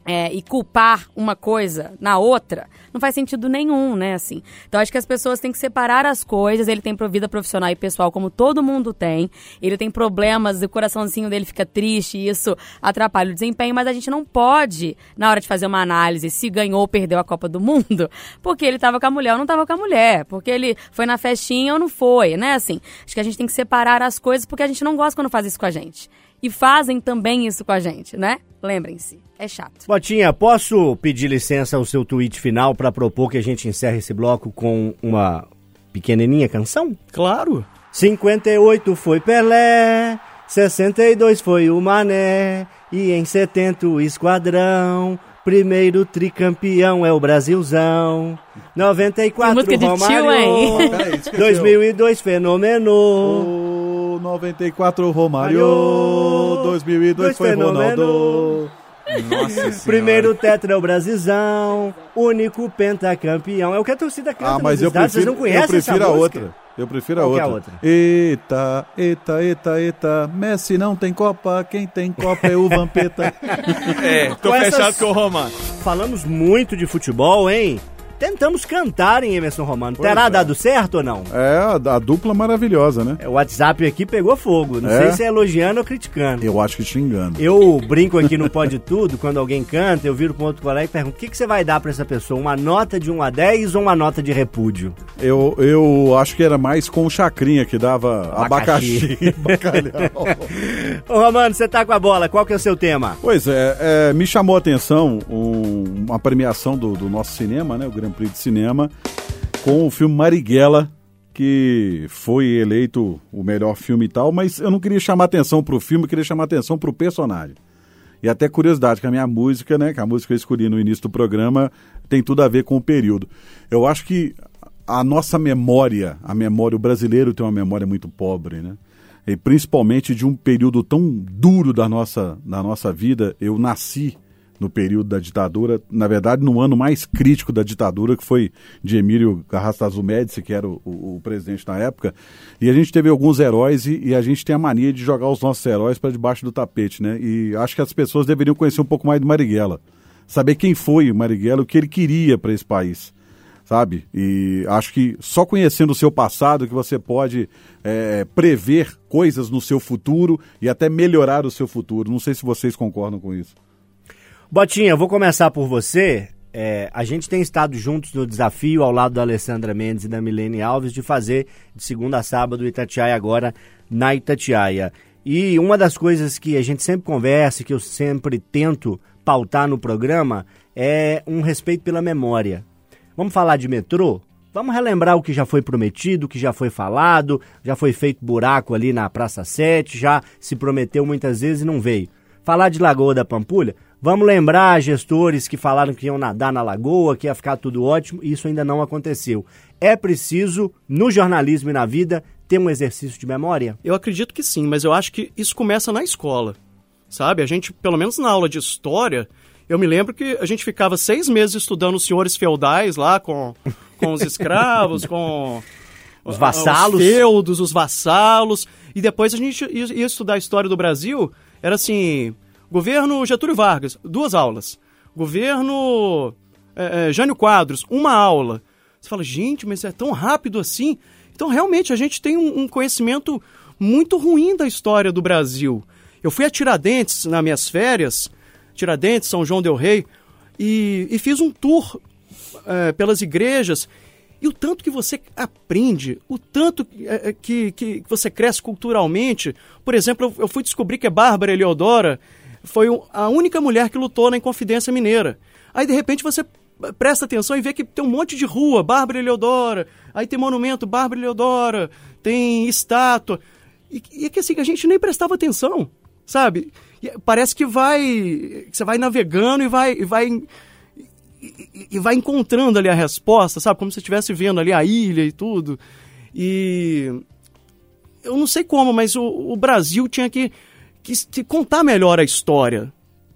é, e culpar uma coisa na outra, não faz sentido nenhum, né, assim. Então, acho que as pessoas têm que separar as coisas. Ele tem vida profissional e pessoal, como todo mundo tem. Ele tem problemas, o coraçãozinho dele fica triste e isso atrapalha o desempenho, mas a gente não pode, na hora de fazer uma análise, se ganhou ou perdeu a Copa do Mundo, (laughs) porque ele estava com a mulher ou não estava com a mulher, porque ele foi na festinha ou não foi, né, assim. Acho que a gente tem que separar as coisas porque a gente não gosta quando faz isso com a gente. E fazem também isso com a gente, né? Lembrem-se, é chato. Botinha, posso pedir licença ao seu tweet final para propor que a gente encerre esse bloco com uma pequenininha canção? Claro. 58 foi Pelé, 62 foi o Mané, e em 70 o Esquadrão. Primeiro tricampeão é o Brasilzão. 94 música de tio, Romário. hein? (laughs) Peraí, esqueceu. 2002 Fenômeno. O 94 Romário, 2002 foi Ronaldo. Nossa (laughs) senhora. Primeiro tetra é o Brasilzão. Único pentacampeão. É o que a torcida canta Ah, mas eu estádios. Vocês prefiro, não conhecem eu prefiro essa a outra. Eu prefiro a é outra. a outra? Eita, eita, eita, eita. Messi não tem Copa, quem tem Copa é o Vampeta. (laughs) É, tô Com essas- fechado com o Romano. Falamos muito de futebol, hein? Tentamos cantar em Emerson Romano. Pois Terá é. dado certo ou não? É, a, a dupla maravilhosa, né? O WhatsApp aqui pegou fogo. Não É? sei se é elogiando ou criticando. Eu acho que xingando. Eu brinco aqui no Pode (laughs) Tudo, quando alguém canta, eu viro para outro colega e pergunto: o que, que você vai dar para essa pessoa? Uma nota de 1 a 10 ou uma nota de repúdio? Eu, eu acho que era mais com o Chacrinha que dava Abacaxi. abacaxi, (laughs) bacalhau. (laughs) Ô Romano, você tá com a bola, qual que é o seu tema? Pois é, é, me chamou a atenção um- uma premiação do, do nosso cinema, né, o Grand Prix de Cinema, com o filme Marighella, que foi eleito o melhor filme e tal, mas eu não queria chamar atenção pro filme, eu queria chamar atenção pro personagem. E até curiosidade, que a minha música, né, que a música que eu escolhi no início do programa, tem tudo a ver com o período. Eu acho que a nossa memória, a memória, o brasileiro tem uma memória muito pobre, né? E principalmente de um período tão duro da nossa, da nossa vida. Eu nasci no período da ditadura, na verdade, no ano mais crítico da ditadura, que foi de Emílio Garrastazu Médici, que era o, o- o presidente na época. E a gente teve alguns heróis e, e a gente tem a mania de jogar os nossos heróis para debaixo do tapete, né? E acho que as pessoas deveriam conhecer um pouco mais do Marighella. Saber quem foi o Marighella, o que ele queria para esse país sabe? E acho que só conhecendo o seu passado que você pode é, prever coisas no seu futuro e até melhorar o seu futuro. Não sei se vocês concordam com isso. Botinha, vou começar por você. É, a gente tem estado juntos no desafio ao lado da Alessandra Mendes e da Milene Alves de fazer de segunda a sábado Itatiaia agora na Itatiaia. E uma das coisas que a gente sempre conversa, que eu sempre tento pautar no programa, é um respeito pela memória. Vamos falar de metrô? Vamos relembrar o que já foi prometido, o que já foi falado, já foi feito buraco ali na Praça 7, já se prometeu muitas vezes e não veio. Falar de Lagoa da Pampulha? Vamos lembrar gestores que falaram que iam nadar na lagoa, que ia ficar tudo ótimo, e isso ainda não aconteceu. É preciso, no jornalismo e na vida, ter um exercício de memória? Eu acredito que sim, mas eu acho que isso começa na escola. Sabe? A gente, pelo menos na aula de história, eu me lembro que a gente ficava seis meses estudando os senhores feudais lá com, com os escravos, com (laughs) Os vassalos. os feudos, os vassalos. E depois a gente ia estudar a história do Brasil. Era assim: governo Getúlio Vargas, duas aulas. Governo eh, eh, Jânio Quadros, uma aula. Você fala, gente, mas é tão rápido assim? Então, realmente, a gente tem um, um conhecimento muito ruim da história do Brasil. Eu fui a Tiradentes nas minhas férias, Tiradentes, São João del Rei, e, e fiz um tour eh, pelas igrejas. E o tanto que você aprende, o tanto eh, que, que você cresce culturalmente. Por exemplo, eu, fui descobrir que a Bárbara Eleodora foi a única mulher que lutou na Inconfidência Mineira. Aí, de repente, você presta atenção e vê que tem um monte de rua, Bárbara Eleodora, aí tem monumento, Bárbara Eleodora, tem estátua. E, e é que assim, a gente nem prestava atenção, sabe? E parece que vai. Você vai navegando e vai. E vai e, e vai encontrando ali a resposta, sabe? Como se estivesse vendo ali a ilha e tudo. E eu não sei como, mas o, o Brasil tinha que, que, que contar melhor a história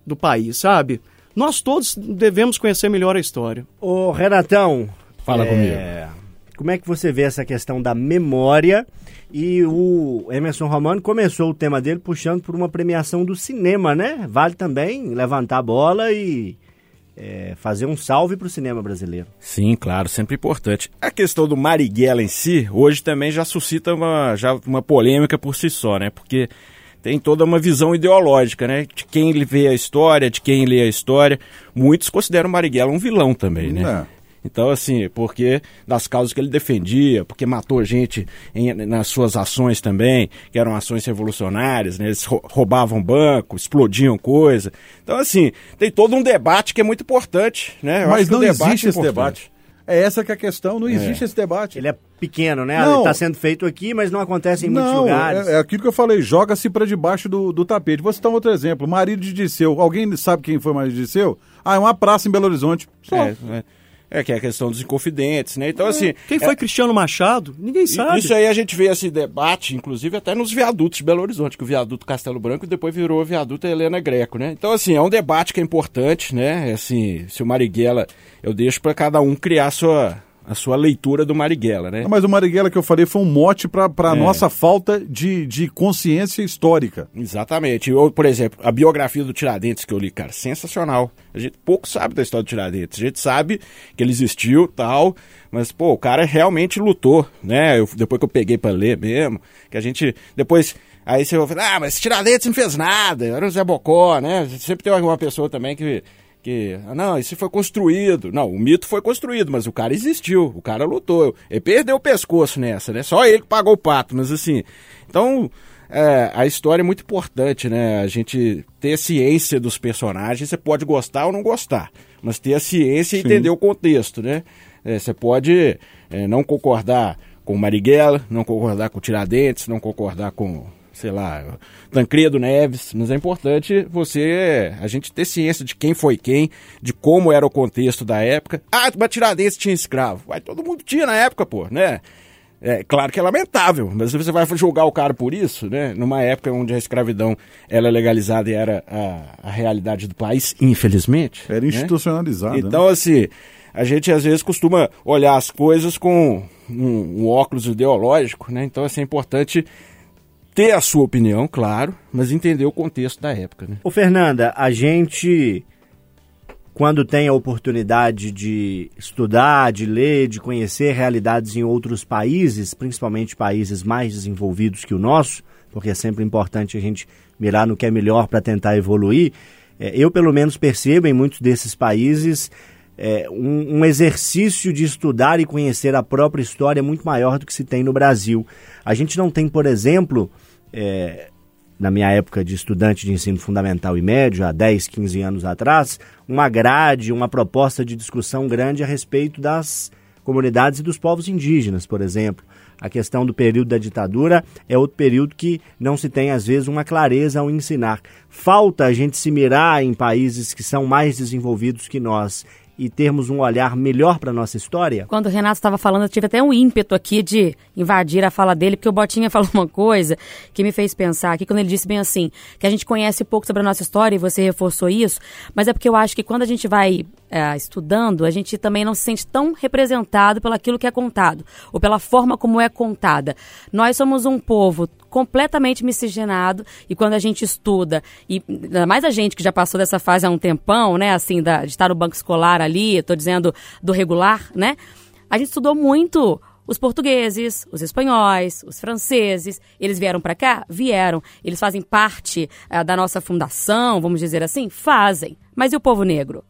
do país, sabe? Nós todos devemos conhecer melhor a história. Ô, Renatão. Fala é, como é que você vê essa questão da memória? E o Emerson Romano começou o tema dele puxando por uma premiação do cinema, né? Vale também levantar a bola e é, fazer um salve para o cinema brasileiro. Sim, claro, sempre importante. A questão do Marighella em si, hoje também já suscita uma, já uma polêmica por si só, né? Porque tem toda uma visão ideológica, né? De quem vê a história, de quem lê a história. Muitos consideram Marighella um vilão também, né? É. Então, assim, porque das causas que ele defendia, porque matou gente em- nas suas ações também, que eram ações revolucionárias, né? Eles rou- roubavam banco, explodiam coisa. Então, assim, tem todo um debate que é muito importante, né? Eu Mas acho que o não debate existe é esse debate. É essa que é a questão, não existe esse debate. Ele é pequeno, né? Não. Ele está sendo feito aqui, mas não acontece em muitos Não, lugares. é, é aquilo que eu falei, joga-se para debaixo do, do tapete. Vou citar um outro exemplo, marido de Disseu. Alguém sabe quem foi o marido de Disseu? Ah, é uma praça em Belo Horizonte. Só. É, é. É que é a questão dos inconfidentes, né? Então, assim. Quem foi Cristiano Machado? Ninguém sabe. Isso aí a gente vê esse debate, inclusive até nos viadutos de Belo Horizonte, que o viaduto Castelo Branco depois virou o viaduto Helena Greco, né? Então, assim, é um debate que é importante, né? Assim, se o Marighella, eu deixo para cada um criar sua, a sua leitura do Marighella, né? Mas o Marighella que eu falei foi um mote para a É. nossa falta de, de consciência histórica. Exatamente. Eu, por exemplo, a biografia do Tiradentes que eu li, cara, sensacional. A gente pouco sabe da história do Tiradentes. A gente sabe que ele existiu tal, mas, pô, o cara realmente lutou, né? Eu- depois que eu peguei pra ler mesmo, que a gente. Depois. Aí você vai falar, ah, mas Tiradentes não fez nada, era o Zé Bocó, né? Sempre tem alguma pessoa também que. Que, ah, não, isso foi construído. Não, o mito foi construído, mas o cara existiu, o cara lutou. Ele perdeu o pescoço nessa, né? Só ele que pagou o pato, mas assim. Então, é, a história é muito importante, né? A gente ter ciência dos personagens, você pode gostar ou não gostar, mas ter a ciência e Sim. entender o contexto, né? É, você pode é, não concordar com o Marighella, não concordar com Tiradentes, não concordar com, sei lá, Tancredo Neves, mas é importante você, a gente ter ciência de quem foi quem, de como era o contexto da época. Ah, mas Tiradentes tinha escravo. Vai, todo mundo tinha na época, pô, né? É claro que é lamentável, mas você vai julgar o cara por isso, né? Numa época onde a escravidão era legalizada e era a, a realidade do país, infelizmente. Era né? institucionalizado. Então, assim, a gente às vezes costuma olhar as coisas com um, um óculos ideológico, né? Então, assim, é importante ter a sua opinião, claro, mas entender o contexto da época, né? Ô Fernanda, a gente, quando tem a oportunidade de estudar, de ler, de conhecer realidades em outros países, principalmente países mais desenvolvidos que o nosso, porque é sempre importante a gente mirar no que é melhor para tentar evoluir, é, eu pelo menos percebo em muitos desses países é, um, um exercício de estudar e conhecer a própria história muito maior do que se tem no Brasil. A gente não tem, por exemplo, é, na minha época de estudante de ensino fundamental e médio, há 10, 15 anos atrás, uma grade, uma proposta de discussão grande a respeito das comunidades e dos povos indígenas, por exemplo. A questão do período da ditadura é outro período que não se tem, às vezes, uma clareza ao ensinar. Falta a gente se mirar em países que são mais desenvolvidos que nós e termos um olhar melhor para a nossa história? Quando o Renato estava falando, eu tive até um ímpeto aqui de invadir a fala dele, porque o Botinha (laughs) falou uma coisa que me fez pensar aqui, quando ele disse bem assim, que a gente conhece pouco sobre a nossa história, e você reforçou isso, mas é porque eu acho que quando a gente vai é, estudando, a gente também não se sente tão representado pelo aquilo que é contado, ou pela forma como é contada. Nós somos um povo completamente miscigenado e quando a gente estuda, e ainda mais a gente que já passou dessa fase há um tempão, né, assim, da, de estar no banco escolar ali, tô dizendo do regular, né, a gente estudou muito os portugueses, os espanhóis, os franceses, eles vieram para cá? Vieram. Eles fazem parte ah, da nossa fundação, vamos dizer assim? Fazem. Mas e o povo negro?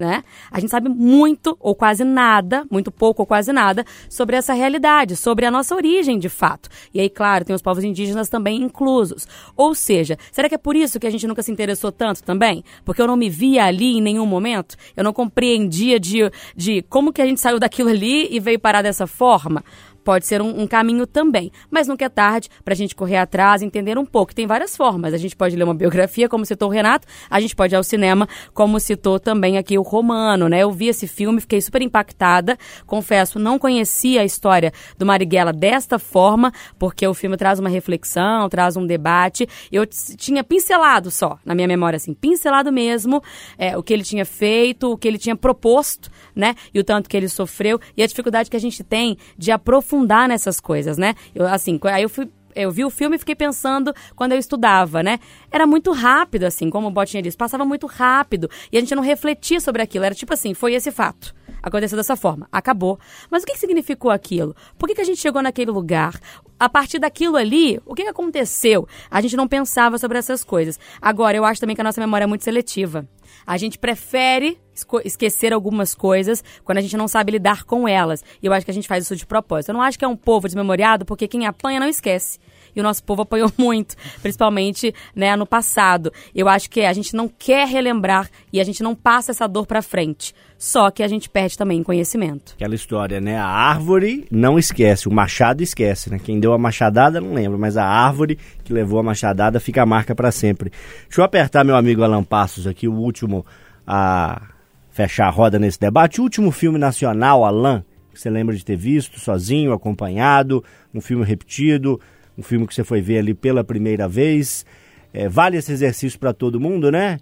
Né? A gente sabe muito ou quase nada, muito pouco ou quase nada, sobre essa realidade, sobre a nossa origem de fato. E aí, claro, tem os povos indígenas também inclusos. Ou seja, será que é por isso que a gente nunca se interessou tanto também? Porque eu não me via ali em nenhum momento? Eu não compreendia de, de como que a gente saiu daquilo ali e veio parar dessa forma? Pode ser um, um caminho também. Mas nunca é tarde para a gente correr atrás, entender um pouco. Tem várias formas. A gente pode ler uma biografia, como citou o Renato, a gente pode ir ao cinema, como citou também aqui o Romano, né? Eu vi esse filme, fiquei super impactada. Confesso, não conhecia a história do Marighella desta forma, porque o filme traz uma reflexão, traz um debate. Eu tinha pincelado só, na minha memória, assim, pincelado mesmo, é, o que ele tinha feito, o que ele tinha proposto, né? E o tanto que ele sofreu e a dificuldade que a gente tem de aprofundar nessas coisas, né? Eu, assim, aí eu fui. Eu vi o filme e fiquei pensando quando eu estudava, né? Era muito rápido, assim, como o Botinha disse, passava muito rápido e a gente não refletia sobre aquilo. Era tipo assim, foi esse fato. Aconteceu dessa forma, acabou. Mas o que, que significou aquilo? Por que, que a gente chegou naquele lugar? A partir daquilo ali, o que, que aconteceu? A gente não pensava sobre essas coisas. Agora, eu acho também que a nossa memória é muito seletiva. A gente prefere esquecer algumas coisas quando a gente não sabe lidar com elas. E eu acho que a gente faz isso de propósito. Eu não acho que é um povo desmemoriado, porque quem apanha não esquece. E o nosso povo apanhou (laughs) muito, principalmente né, no passado. Eu acho que a gente não quer relembrar e a gente não passa essa dor pra frente. Só que a gente perde também conhecimento. Aquela história, né? A árvore não esquece, o machado esquece, né? Quem deu a machadada não lembra, mas a árvore que levou a machadada fica a marca para sempre. Deixa eu apertar meu amigo Alan Passos aqui, o último a fechar a roda nesse debate. O último filme nacional, Alan, que você lembra de ter visto sozinho, acompanhado, um filme repetido, um filme que você foi ver ali pela primeira vez. É, vale esse exercício para todo mundo, né?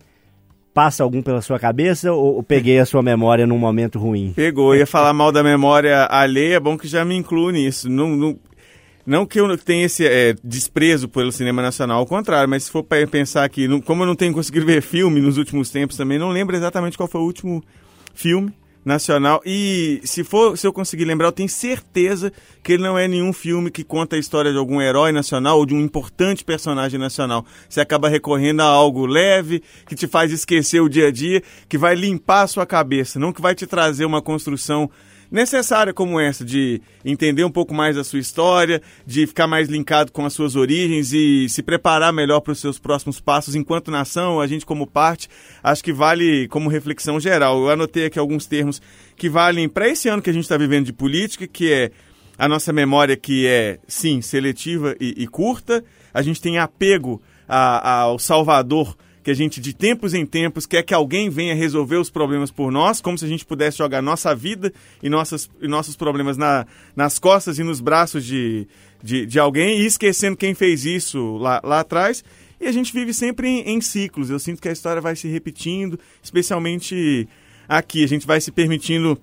Passa algum pela sua cabeça ou, peguei a sua memória num momento ruim? Pegou, ia falar mal da memória alheia, é bom que já me incluo nisso. Não, não, não que eu tenha esse é, desprezo pelo cinema nacional, ao contrário, mas se for para pensar não- como eu não tenho conseguido ver filme nos últimos tempos também, não lembro exatamente qual foi o último filme nacional. E se for, se eu conseguir lembrar, eu tenho certeza que ele não é nenhum filme que conta a história de algum herói nacional ou de um importante personagem nacional. Você acaba recorrendo a algo leve, que te faz esquecer o dia a dia, que vai limpar a sua cabeça, não que vai te trazer uma construção necessária como essa, de entender um pouco mais a sua história, de ficar mais linkado com as suas origens e se preparar melhor para os seus próximos passos enquanto nação, a gente como parte, acho que vale como reflexão geral. Eu anotei aqui alguns termos que valem para esse ano que a gente está vivendo de política, que é a nossa memória que é, sim, seletiva e, e curta, a gente tem apego a- ao Salvador, que a gente de tempos em tempos quer que alguém venha resolver os problemas por nós, como se a gente pudesse jogar nossa vida e, nossas, e nossos problemas na, nas costas e nos braços de, de, de alguém, e esquecendo quem fez isso lá, lá atrás. E a gente vive sempre em, em ciclos. Eu sinto que a história vai se repetindo, especialmente aqui. A gente vai se permitindo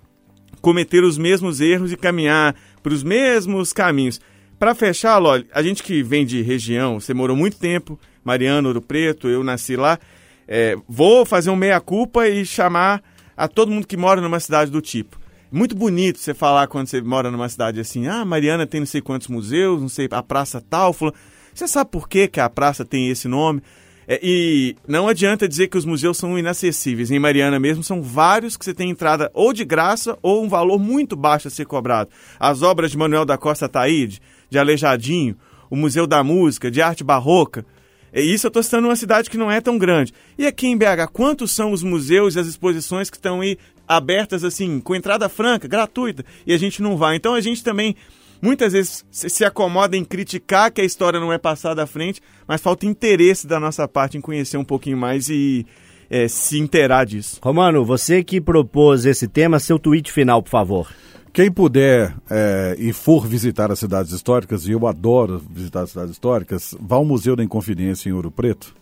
cometer os mesmos erros e caminhar para os mesmos caminhos. Para fechar, Loli, a gente que vem de região, você morou muito tempo, Mariano, Ouro Preto, eu nasci lá, é, vou fazer um meia-culpa e chamar a todo mundo que mora numa cidade do tipo. Muito bonito você falar quando você mora numa cidade assim, ah, Mariana tem não sei quantos museus, não sei, a praça tal, fulano. Você sabe por que, que a praça tem esse nome? É, e não adianta dizer que os museus são inacessíveis. Em Mariana mesmo, são vários que você tem entrada ou de graça ou um valor muito baixo a ser cobrado. As obras de Manuel da Costa Taíde, de Aleijadinho, o Museu da Música, de Arte Barroca. É isso eu estou citando uma cidade que não é tão grande. E aqui em BH, quantos são os museus e as exposições que estão aí abertas assim, com entrada franca, gratuita, e a gente não vai? Então a gente também muitas vezes se se acomoda em criticar que a história não é passada à frente, mas falta interesse da nossa parte em conhecer um pouquinho mais e é, se inteirar disso. Romano, você que propôs esse tema, seu tweet final, por favor. Quem puder é, e for visitar as cidades históricas, e eu adoro visitar as cidades históricas, vá ao Museu da Inconfidência em Ouro Preto,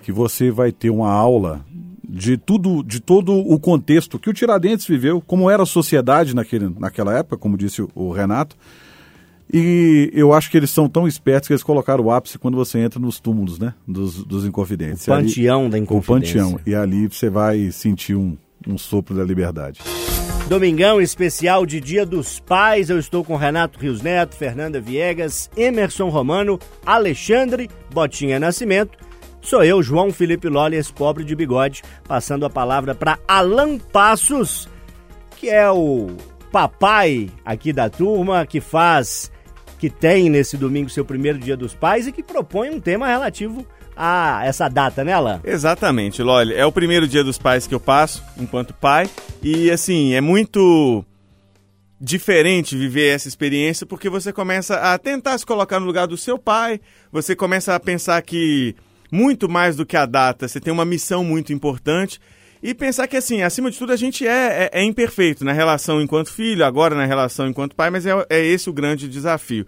que você vai ter uma aula de tudo, de todo o contexto que o Tiradentes viveu, como era a sociedade naquele, naquela época, como disse o, o Renato. E eu acho que eles são tão espertos que eles colocaram o ápice quando você entra nos túmulos, né? Dos, dos Inconfidentes. O panteão da Inconfidência. O panteão. E ali você vai sentir um, um sopro da liberdade. Domingão especial de Dia dos Pais. Eu estou com Renato Rios Neto, Fernanda Viegas, Emerson Romano, Alexandre Botinha Nascimento. Sou eu, João Felipe Lolli, esse pobre de bigode, passando a palavra para Alan Passos, que é o papai aqui da turma, que faz, que tem nesse domingo seu primeiro Dia dos Pais e que propõe um tema relativo a essa data, né, Alan? Exatamente, Loli. É o primeiro dia dos pais que eu passo enquanto pai. E assim, é muito diferente viver essa experiência porque você começa a tentar se colocar no lugar do seu pai, você começa a pensar que muito mais do que a data, você tem uma missão muito importante e pensar que, assim, acima de tudo, a gente é, é, é imperfeito na relação enquanto filho, agora na relação enquanto pai, mas é, é esse o grande desafio.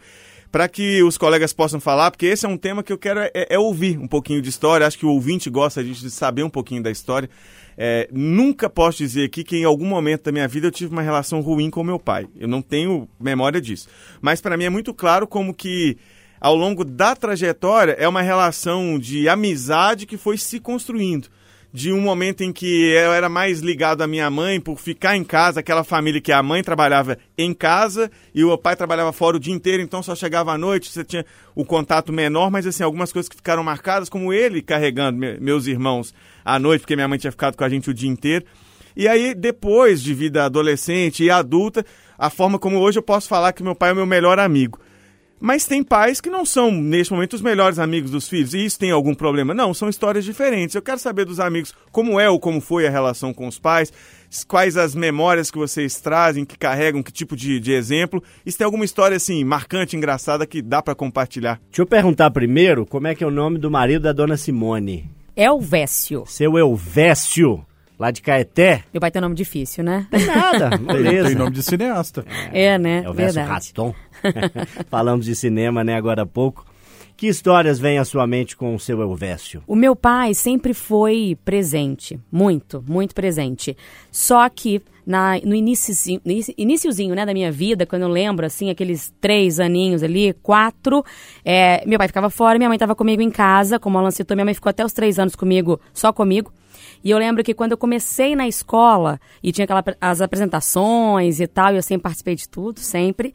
Para que os colegas possam falar, porque esse é um tema que eu quero é, é ouvir um pouquinho de história, acho que o ouvinte gosta de saber um pouquinho da história. É, nunca posso dizer aqui que em algum momento da minha vida eu tive uma relação ruim com meu pai. Eu não tenho memória disso. Mas para mim é muito claro como que ao longo da trajetória é uma relação de amizade que foi se construindo de um momento em que eu era mais ligado à minha mãe por ficar em casa, aquela família que a mãe trabalhava em casa e o pai trabalhava fora o dia inteiro, então só chegava à noite, você tinha o contato menor, mas assim, algumas coisas que ficaram marcadas, como ele carregando me, meus irmãos à noite, porque minha mãe tinha ficado com a gente o dia inteiro. E aí, depois de vida adolescente e adulta, a forma como hoje eu posso falar que meu pai é o meu melhor amigo. Mas tem pais que não são, neste momento, os melhores amigos dos filhos. E isso tem algum problema? Não, são histórias diferentes. Eu quero saber dos amigos como é ou como foi a relação com os pais, quais as memórias que vocês trazem, que carregam, que tipo de, de exemplo. E se tem alguma história, assim, marcante, engraçada, que dá para compartilhar. Deixa eu perguntar primeiro como é que é o nome do marido da dona Simone. Elvésio. Seu Elvésio. Lá de Caeté? Meu pai tem nome difícil, né? Tem nada, (laughs) beleza. Tem nome de cineasta. É, né? É o verso Verdade. Raton. (laughs) Falamos de cinema, né, agora há pouco. Que histórias vêm à sua mente com o seu Elvésio? O meu pai sempre foi presente, muito, muito presente. Só que na, no iniciozinho né, da minha vida, quando eu lembro, assim, aqueles três aninhos ali, quatro, é, meu pai ficava fora, minha mãe estava comigo em casa, como ela citou, minha mãe ficou até os três anos comigo, só comigo. E eu lembro que quando eu comecei na escola, e tinha aquela, as apresentações e tal, e eu sempre participei de tudo, sempre,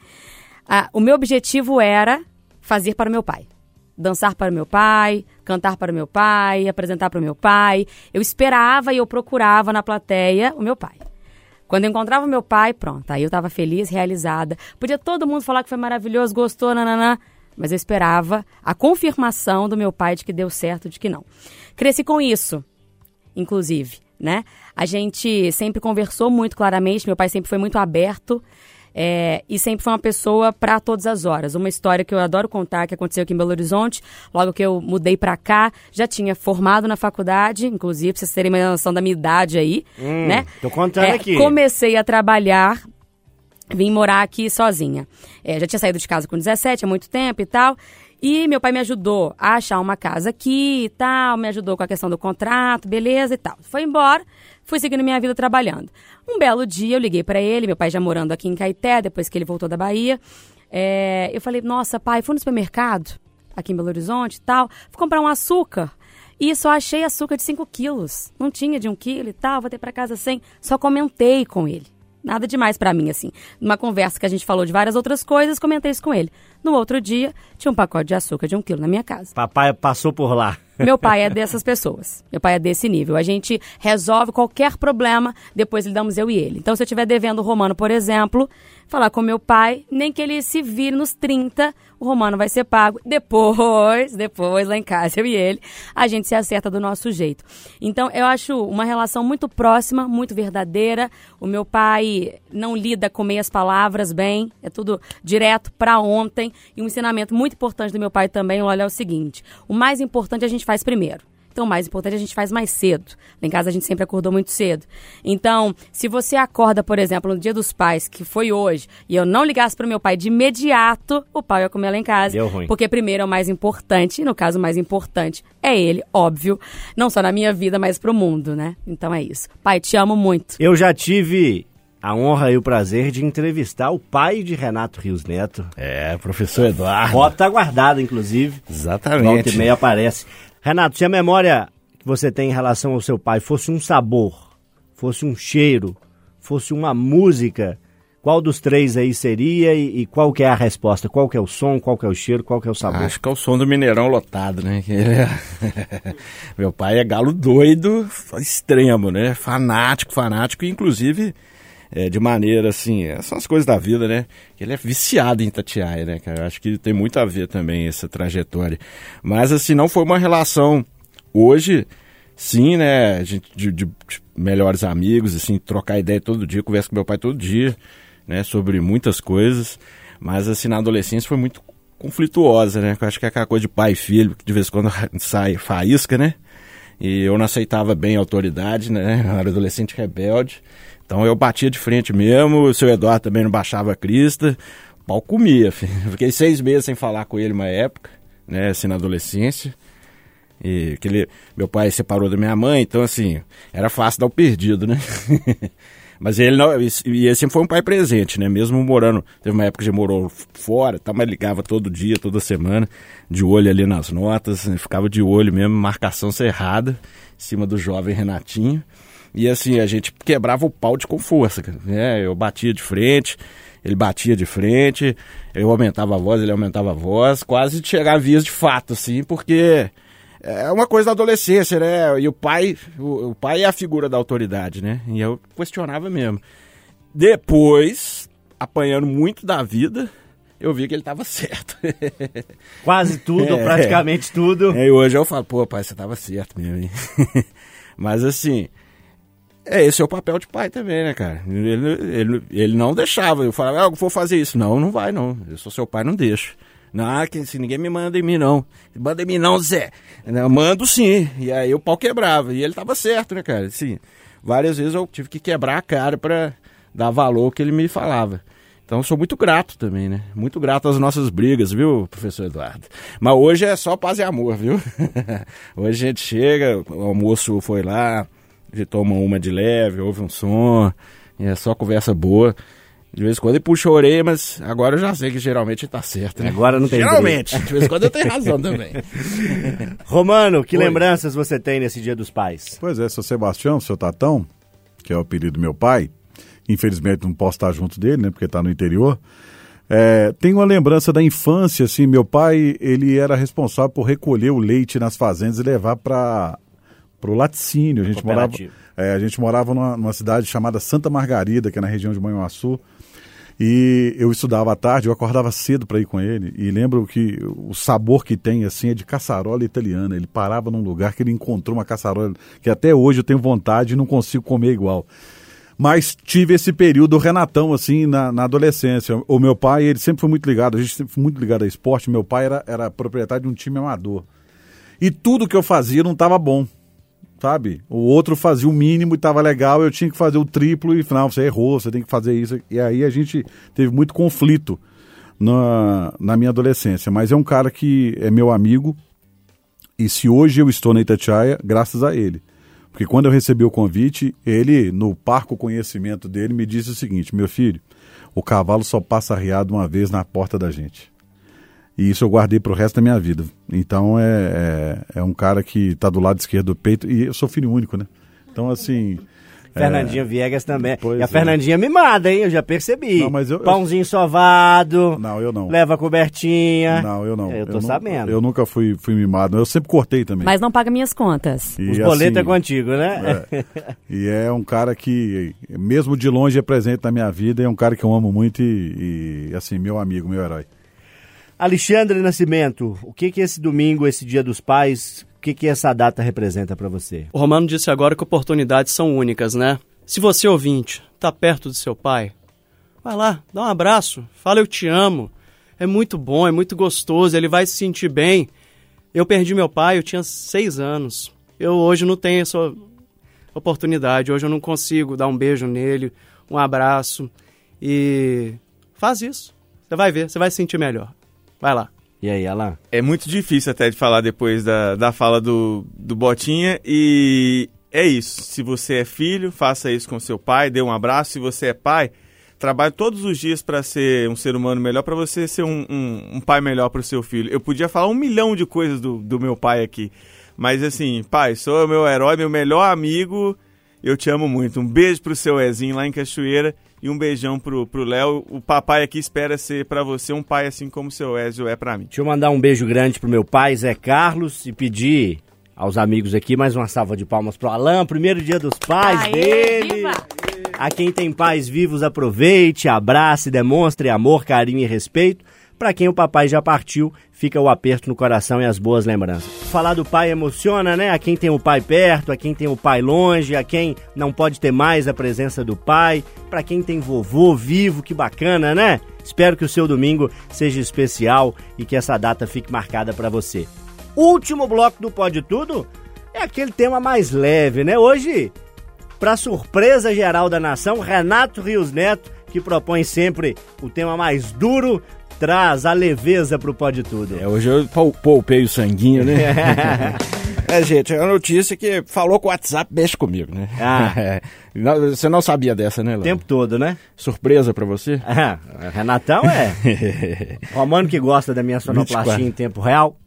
ah, o meu objetivo era fazer para o meu pai. Dançar para o meu pai, cantar para o meu pai, apresentar para o meu pai. Eu esperava e eu procurava na plateia o meu pai. Quando eu encontrava o meu pai, pronto, aí eu estava feliz, realizada. Podia todo mundo falar que foi maravilhoso, gostou, nananã, mas eu esperava a confirmação do meu pai de que deu certo, de que não. Cresci com isso, inclusive, né? A gente sempre conversou muito claramente, meu pai sempre foi muito aberto. É, e sempre foi uma pessoa para todas as horas. Uma história que eu adoro contar, que aconteceu aqui em Belo Horizonte, logo que eu mudei para cá, já tinha formado na faculdade, inclusive, pra vocês terem uma noção da minha idade aí, Hum, né? tô contando É, aqui. Comecei a trabalhar vim morar aqui sozinha. É, já tinha saído de casa com 17 há muito tempo e tal. E meu pai me ajudou a achar uma casa aqui e tal, me ajudou com a questão do contrato, beleza e tal. Foi embora, fui seguindo minha vida trabalhando. Um belo dia eu liguei para ele, meu pai já morando aqui em Caeté, depois que ele voltou da Bahia. É, eu falei, nossa, pai, fui no supermercado, aqui em Belo Horizonte e tal, fui comprar um açúcar. E só achei açúcar de 5 quilos. Não tinha de 1 um quilo e tal, voltei para casa sem. Só comentei com ele. Nada demais pra mim, assim. Numa conversa que a gente falou de várias outras coisas, comentei isso com ele. No outro dia, tinha um pacote de açúcar de um quilo na minha casa. Papai passou por lá. Meu pai é (laughs) dessas pessoas. Meu pai é desse nível. A gente resolve qualquer problema, depois lidamos eu e ele. Então, se eu estiver devendo o Romano, por exemplo, falar com meu pai, nem que ele se vire nos 30, o Romano vai ser pago. Depois, depois, lá em casa, eu e ele, a gente se acerta do nosso jeito. Então, eu acho uma relação muito próxima, muito verdadeira. O meu pai não lida com meias palavras bem, é tudo direto para ontem. E um ensinamento muito importante do meu pai também, olha, é o seguinte: o mais importante a gente faz primeiro. Então, o mais importante a gente faz mais cedo. Lá em casa a gente sempre acordou muito cedo. Então, se você acorda, por exemplo, no dia dos pais, que foi hoje, e eu não ligasse para o meu pai de imediato, o pai ia comer lá em casa. Deu ruim. Porque primeiro é o mais importante, e no caso o mais importante é ele, óbvio. Não só na minha vida, mas pro mundo, né? Então é isso. Pai, te amo muito. Eu já tive a honra e o prazer de entrevistar o pai de Renato Rios Neto. É, professor Eduardo. Tá guardada, inclusive. Volta Exatamente. e meia aparece. Renato, se a memória que você tem em relação ao seu pai fosse um sabor, fosse um cheiro, fosse uma música, qual dos três aí seria e, e qual que é a resposta? Qual que é o som, qual que é o cheiro, qual que é o sabor? Acho que é o som do Mineirão lotado, né? É- (laughs) Meu pai é galo doido, extremo, né? Fanático, fanático, inclusive é, de maneira assim, é, são as coisas da vida, né? Ele é viciado em Itatiaia, né, cara? Eu acho que tem muito a ver também essa trajetória. Mas assim, não foi uma relação hoje, sim, né? De, de- de melhores amigos, assim, trocar ideia todo dia, conversa com meu pai todo dia. né, sobre muitas coisas, mas assim, na adolescência foi muito conflituosa, né? Eu acho que é aquela coisa de pai e filho, que de vez em quando (laughs) sai faísca, né? E eu não aceitava bem a autoridade, né? Eu era adolescente rebelde. Então eu batia de frente mesmo, o seu Eduardo também não baixava a crista, o pau comia, (laughs) filho. Fiquei seis meses sem falar com ele uma época, né? Assim, na adolescência. E aquele, meu pai separou da minha mãe, então assim, era fácil dar o perdido, né? (laughs) Mas ele não, e sempre foi um pai presente, né? Mesmo morando, teve uma época que morou fora, tá, mas ligava todo dia, toda semana, de olho ali nas notas, né? ficava de olho mesmo, marcação cerrada, em cima do jovem Renatinho. E assim, a gente quebrava o pau de com força, né? Eu batia de frente, ele batia de frente, eu aumentava a voz, ele aumentava a voz, quase chegar a vias de fato, assim, porque é uma coisa da adolescência, né? E o pai, o, o, pai é a figura da autoridade, né? E eu questionava mesmo. Depois, apanhando muito da vida, eu vi que ele estava (laughs) certo. Quase tudo, (laughs) é, ou praticamente tudo. É, e hoje eu falo, pô, pai, você estava certo mesmo, hein? (laughs) Mas assim, é, esse é o papel de pai também, né, cara? Ele, ele, ele não deixava. Eu falava, ah, vou fazer isso. Não, não vai, não. Eu sou seu pai, não deixo. Não, que se ninguém me manda em mim, não. Manda em mim, não, Zé. Eu mando sim. E aí o pau quebrava. E ele tava certo, né, cara? Assim, várias vezes eu tive que quebrar a cara para dar valor ao que ele me falava. Então sou muito grato também, né? Muito grato às nossas brigas, viu, professor Eduardo? Mas hoje é só paz e amor, viu? (laughs) hoje a gente chega, o almoço foi lá, gente toma uma de leve, ouve um som, e é só conversa boa. De vez em quando ele puxa a orelha, mas agora eu já sei que geralmente tá certo. Né? Agora não tem Geralmente. (laughs) De vez em quando eu tenho razão também. Romano, que Oi. lembranças você tem nesse Dia dos Pais? Pois é, seu Sebastião, seu Tatão, que é o apelido do meu pai, infelizmente não posso estar junto dele, né, porque está no interior. É, tem uma lembrança da infância, assim, meu pai, ele era responsável por recolher o leite nas fazendas e levar para o laticínio. A gente morava, é, a gente morava numa, numa, cidade chamada Santa Margarida, que é na região de Manhuaçu. E eu estudava à tarde, eu acordava cedo para ir com ele. E lembro que o sabor que tem assim é de caçarola italiana. Ele parava num lugar que ele encontrou uma caçarola que até hoje eu tenho vontade e não consigo comer igual. Mas tive esse período Renatão, assim, na, na, adolescência. O meu pai, ele sempre foi muito ligado, a gente sempre foi muito ligado a esporte. Meu pai era, era proprietário de um time amador. E tudo que eu fazia não estava bom sabe? O outro fazia o mínimo e estava legal, eu tinha que fazer o triplo e, não, você errou, você tem que fazer isso. E aí a gente teve muito conflito na, na minha adolescência. Mas é um cara que é meu amigo e se hoje eu estou na Itatiaia, graças a ele. Porque quando eu recebi o convite, ele, no parco conhecimento dele, me disse o seguinte: meu filho, o cavalo só passa arriado uma vez na porta da gente. E isso eu guardei para o resto da minha vida. Então é, é, é um cara que está do lado esquerdo do peito. E eu sou filho único, né? Então, assim. Fernandinha é... Viegas também. Pois e a é. Fernandinha mimada, hein? Eu já percebi. Não, mas eu, Pãozinho eu... sovado. Não, eu não. Leva cobertinha. Não, eu não. Eu tô eu sabendo. eu nunca fui, fui mimado. Eu sempre cortei também. Mas não paga minhas contas. E Os boletos é assim, é contigo, né? É. e é um cara que, mesmo de longe, é presente na minha vida. É um cara que eu amo muito e, e assim, meu amigo, meu herói. Alexandre Nascimento, o que que esse domingo, esse Dia dos Pais, o que que essa data representa para você? O Romano disse agora que oportunidades são únicas, né? Se você, ouvinte, está perto do seu pai, vai lá, dá um abraço, fala eu te amo. É muito bom, é muito gostoso, ele vai se sentir bem. Eu perdi meu pai, eu tinha seis anos. Eu hoje não tenho essa oportunidade, hoje eu não consigo dar um beijo nele, um abraço. E faz isso. Você vai ver, você vai se sentir melhor. Vai lá. E aí, Alan? É muito difícil até de falar depois da, da fala do, do Botinha e é isso. Se você é filho, faça isso com seu pai, dê um abraço. Se você é pai, trabalhe todos os dias para ser um ser humano melhor, para você ser um, um, um pai melhor para o seu filho. Eu podia falar um milhão de coisas do, do meu pai aqui, mas assim, pai, sou o meu herói, meu melhor amigo. Eu te amo muito. Um beijo pro seu Ezinho lá em Cachoeira e um beijão pro Léo. O papai aqui espera ser para você um pai assim como o seu Ezio é para mim. Deixa eu mandar um beijo grande pro meu pai, Zé Carlos, e pedir aos amigos aqui mais uma salva de palmas pro Alan, primeiro dia dos pais Aê, dele. Viva! A quem tem pais vivos, aproveite, abrace, demonstre amor, carinho e respeito Para quem o papai já partiu, fica o aperto no coração e as boas lembranças. Falar do pai emociona, né? A quem tem o pai perto, a quem tem o pai longe, a quem não pode ter mais a presença do pai, para quem tem vovô vivo, que bacana, né? Espero que o seu domingo seja especial e que essa data fique marcada para você. Último bloco do Pode Tudo é aquele tema mais leve, né? Hoje, para surpresa geral da nação, Renato Rios Neto, que propõe sempre o tema mais duro, traz a leveza pro Pode Tudo. É, hoje eu pou- poupei o sanguinho, né? (laughs) é, gente, é uma notícia que falou com o WhatsApp, mexe comigo, né? Ah. É. (laughs) Não, Você não sabia dessa, né, O tempo todo, né? Surpresa pra você? (laughs) Ah, Renatão é. Romano que gosta da minha sonoplastia 24. em tempo real.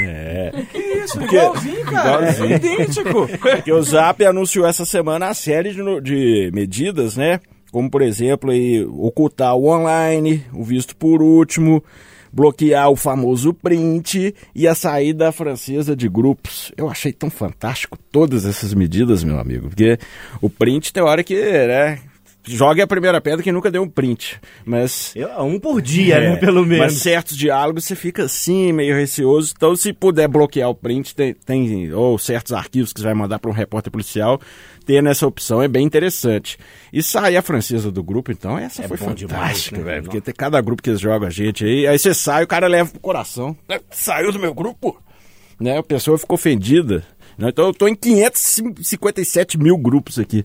É. Isso, igualzinho, cara. Igualzinho. É idêntico. Porque o Zap anunciou essa semana a série de, no- de medidas, né? Como, por exemplo, aí, ocultar o online, o visto por último, bloquear o famoso print e a saída francesa de grupos. Eu achei tão fantástico todas essas medidas, meu amigo, porque o print tem hora que, né? Jogue a primeira pedra que nunca deu um print. Mas. Eu- um por dia, né? Pelo menos. Mas certos diálogos você fica assim, meio receoso. Então, se puder bloquear o print, tem, tem- ou certos arquivos que você vai mandar para um repórter policial, ter nessa opção é bem interessante. E sair a francesa do grupo, então, essa É foi fantástica, né? velho. Porque tem cada grupo que eles jogam a gente aí, aí você sai, o cara leva pro coração. É, Saiu do meu grupo? Né? A pessoa ficou ofendida. né? Então, eu tô em 557 mil grupos aqui.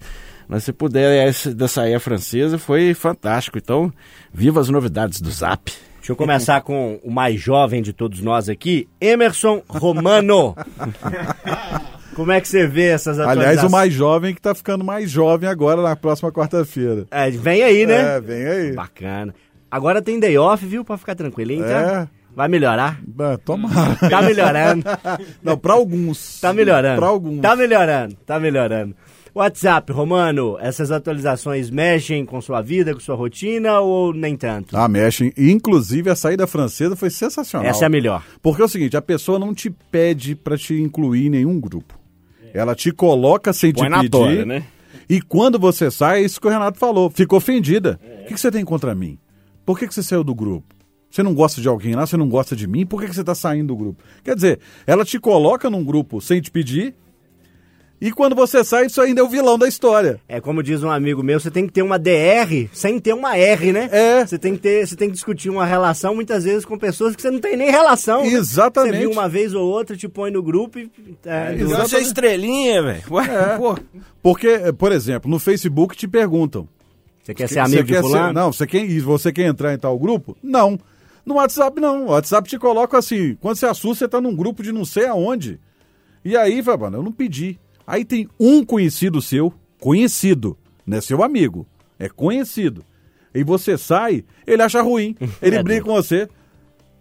Mas se puder essa da sair a francesa, foi fantástico. Então, viva as novidades do Zap. Deixa eu começar com o mais jovem de todos nós aqui, Emerson Romano. (laughs) Como é que você vê essas atualizações? Aliás, o mais jovem que tá ficando mais jovem agora na próxima quarta-feira. É, vem aí, né? É, vem aí. Bacana. Agora tem day off, viu? Pra ficar tranquilinho, tá? É. Vai melhorar. Ah, Tomara. Tá melhorando. Não, pra alguns. Tá melhorando. Pra alguns. Tá melhorando, tá melhorando. WhatsApp, Romano, essas atualizações mexem com sua vida, com sua rotina ou nem tanto? Ah, mexem. Inclusive, a saída francesa foi sensacional. Essa é a melhor. Porque é o seguinte, a pessoa não te pede pra te incluir em nenhum grupo. Ela te coloca sem Põe te pedir. tora, né? E quando você sai, é isso que o Renato falou, fica ofendida. O que, que você tem contra mim? Por que, que você saiu do grupo? Você não gosta de alguém lá, você não gosta de mim, por que, que você está saindo do grupo? Quer dizer, ela te coloca num grupo sem te pedir, e quando você sai, isso ainda é o vilão da história. É como diz um amigo meu, você tem que ter uma DR sem ter uma R, né? É. Você tem que ter, você tem que discutir uma relação muitas vezes com pessoas que você não tem nem relação. né? Exatamente. Você viu uma vez ou outra, te põe no grupo e. É, exatamente. Você é estrelinha, velho. É. pô. Porque, por exemplo, no Facebook te perguntam. Você quer ser amigo você de quer fulano? não, você quer, você quer entrar em tal grupo? Não. No WhatsApp não. O WhatsApp te coloca assim, quando você assusta, você tá num grupo de não sei aonde. E aí, vai, mano, eu não pedi. Aí tem um conhecido seu, conhecido, não é seu amigo, é conhecido. E você sai, ele acha ruim, (laughs) ele É briga com você.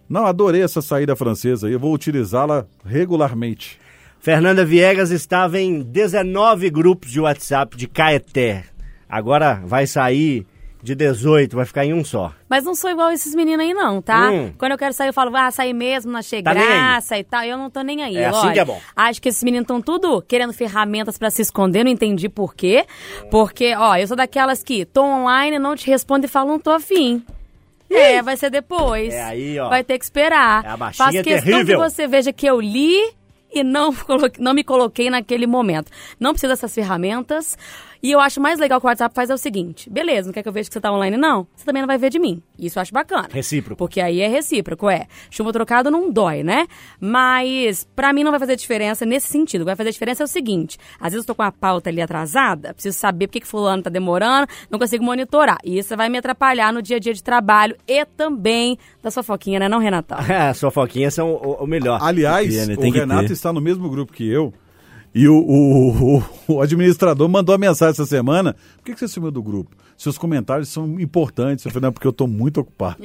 Não, adorei essa saída francesa aí, eu vou utilizá-la regularmente. Fernanda Viegas estava em 19 grupos de WhatsApp de Caeté. Agora vai sair de 18, vai ficar em um só. Mas não sou igual esses meninos aí, não, tá? Hum. Quando eu quero sair, eu falo, ah, sair mesmo, não achei Tá graça e tal. Eu não tô nem aí. É assim Olha, que é bom. Acho que esses meninos estão tudo querendo ferramentas pra se esconder, não entendi por quê. Porque, ó, eu sou daquelas que tô online, não te respondo e falo, não tô afim. É, vai ser depois. É aí, ó. Vai ter que esperar. É, a baixinha Faço é questão terrível. que você veja que eu li e não, (laughs) não me coloquei naquele momento. Não precisa dessas ferramentas. E eu acho mais legal que o WhatsApp faz é o seguinte: beleza, não quer que eu veja que você tá online, não? Você também não vai ver de mim. Isso eu acho bacana. Recíproco. Porque aí é recíproco, é. Chumbo trocado não dói, né? Mas pra mim não vai fazer diferença nesse sentido. O que vai fazer diferença é o seguinte: às vezes eu tô com a pauta ali atrasada, preciso saber por que, que fulano tá demorando, não consigo monitorar. E isso vai me atrapalhar no dia a dia de trabalho e também da sua foquinha, né, não, Renatão? (laughs) As fofoquinhas são o, o melhor. Aliás, Tem que ter, né? o Tem Renato ter. Está no mesmo grupo que eu. E o, o, o- administrador mandou uma mensagem essa semana. Por que, que você sumiu do grupo? Seus comentários são importantes. Eu falei, não, porque eu estou muito ocupado.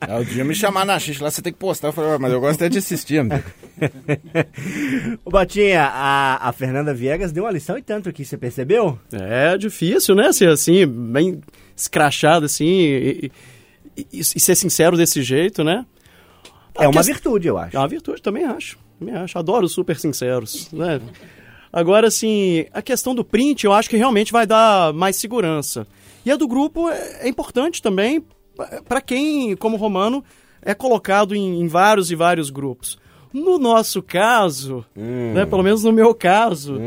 Aí (laughs) o dia me chamar na xixi lá, você tem que postar. Eu falei, "Ah, mas eu gosto é de assistir, amigo. (laughs) Ô, Botinha, a, a Fernanda Viegas deu uma lição e tanto aqui, você percebeu? É difícil, né? Ser assim, bem escrachado assim e, e- e- e ser sincero desse jeito, né? É uma quest- virtude, eu acho. É uma virtude, também acho. Também acho. Adoro super sinceros, né? Agora, assim, a questão do print eu acho que realmente vai dar mais segurança. E a do grupo é, é importante também para quem, como romano, é colocado em, em vários e vários grupos. No nosso caso, Hum. né, pelo menos no meu caso,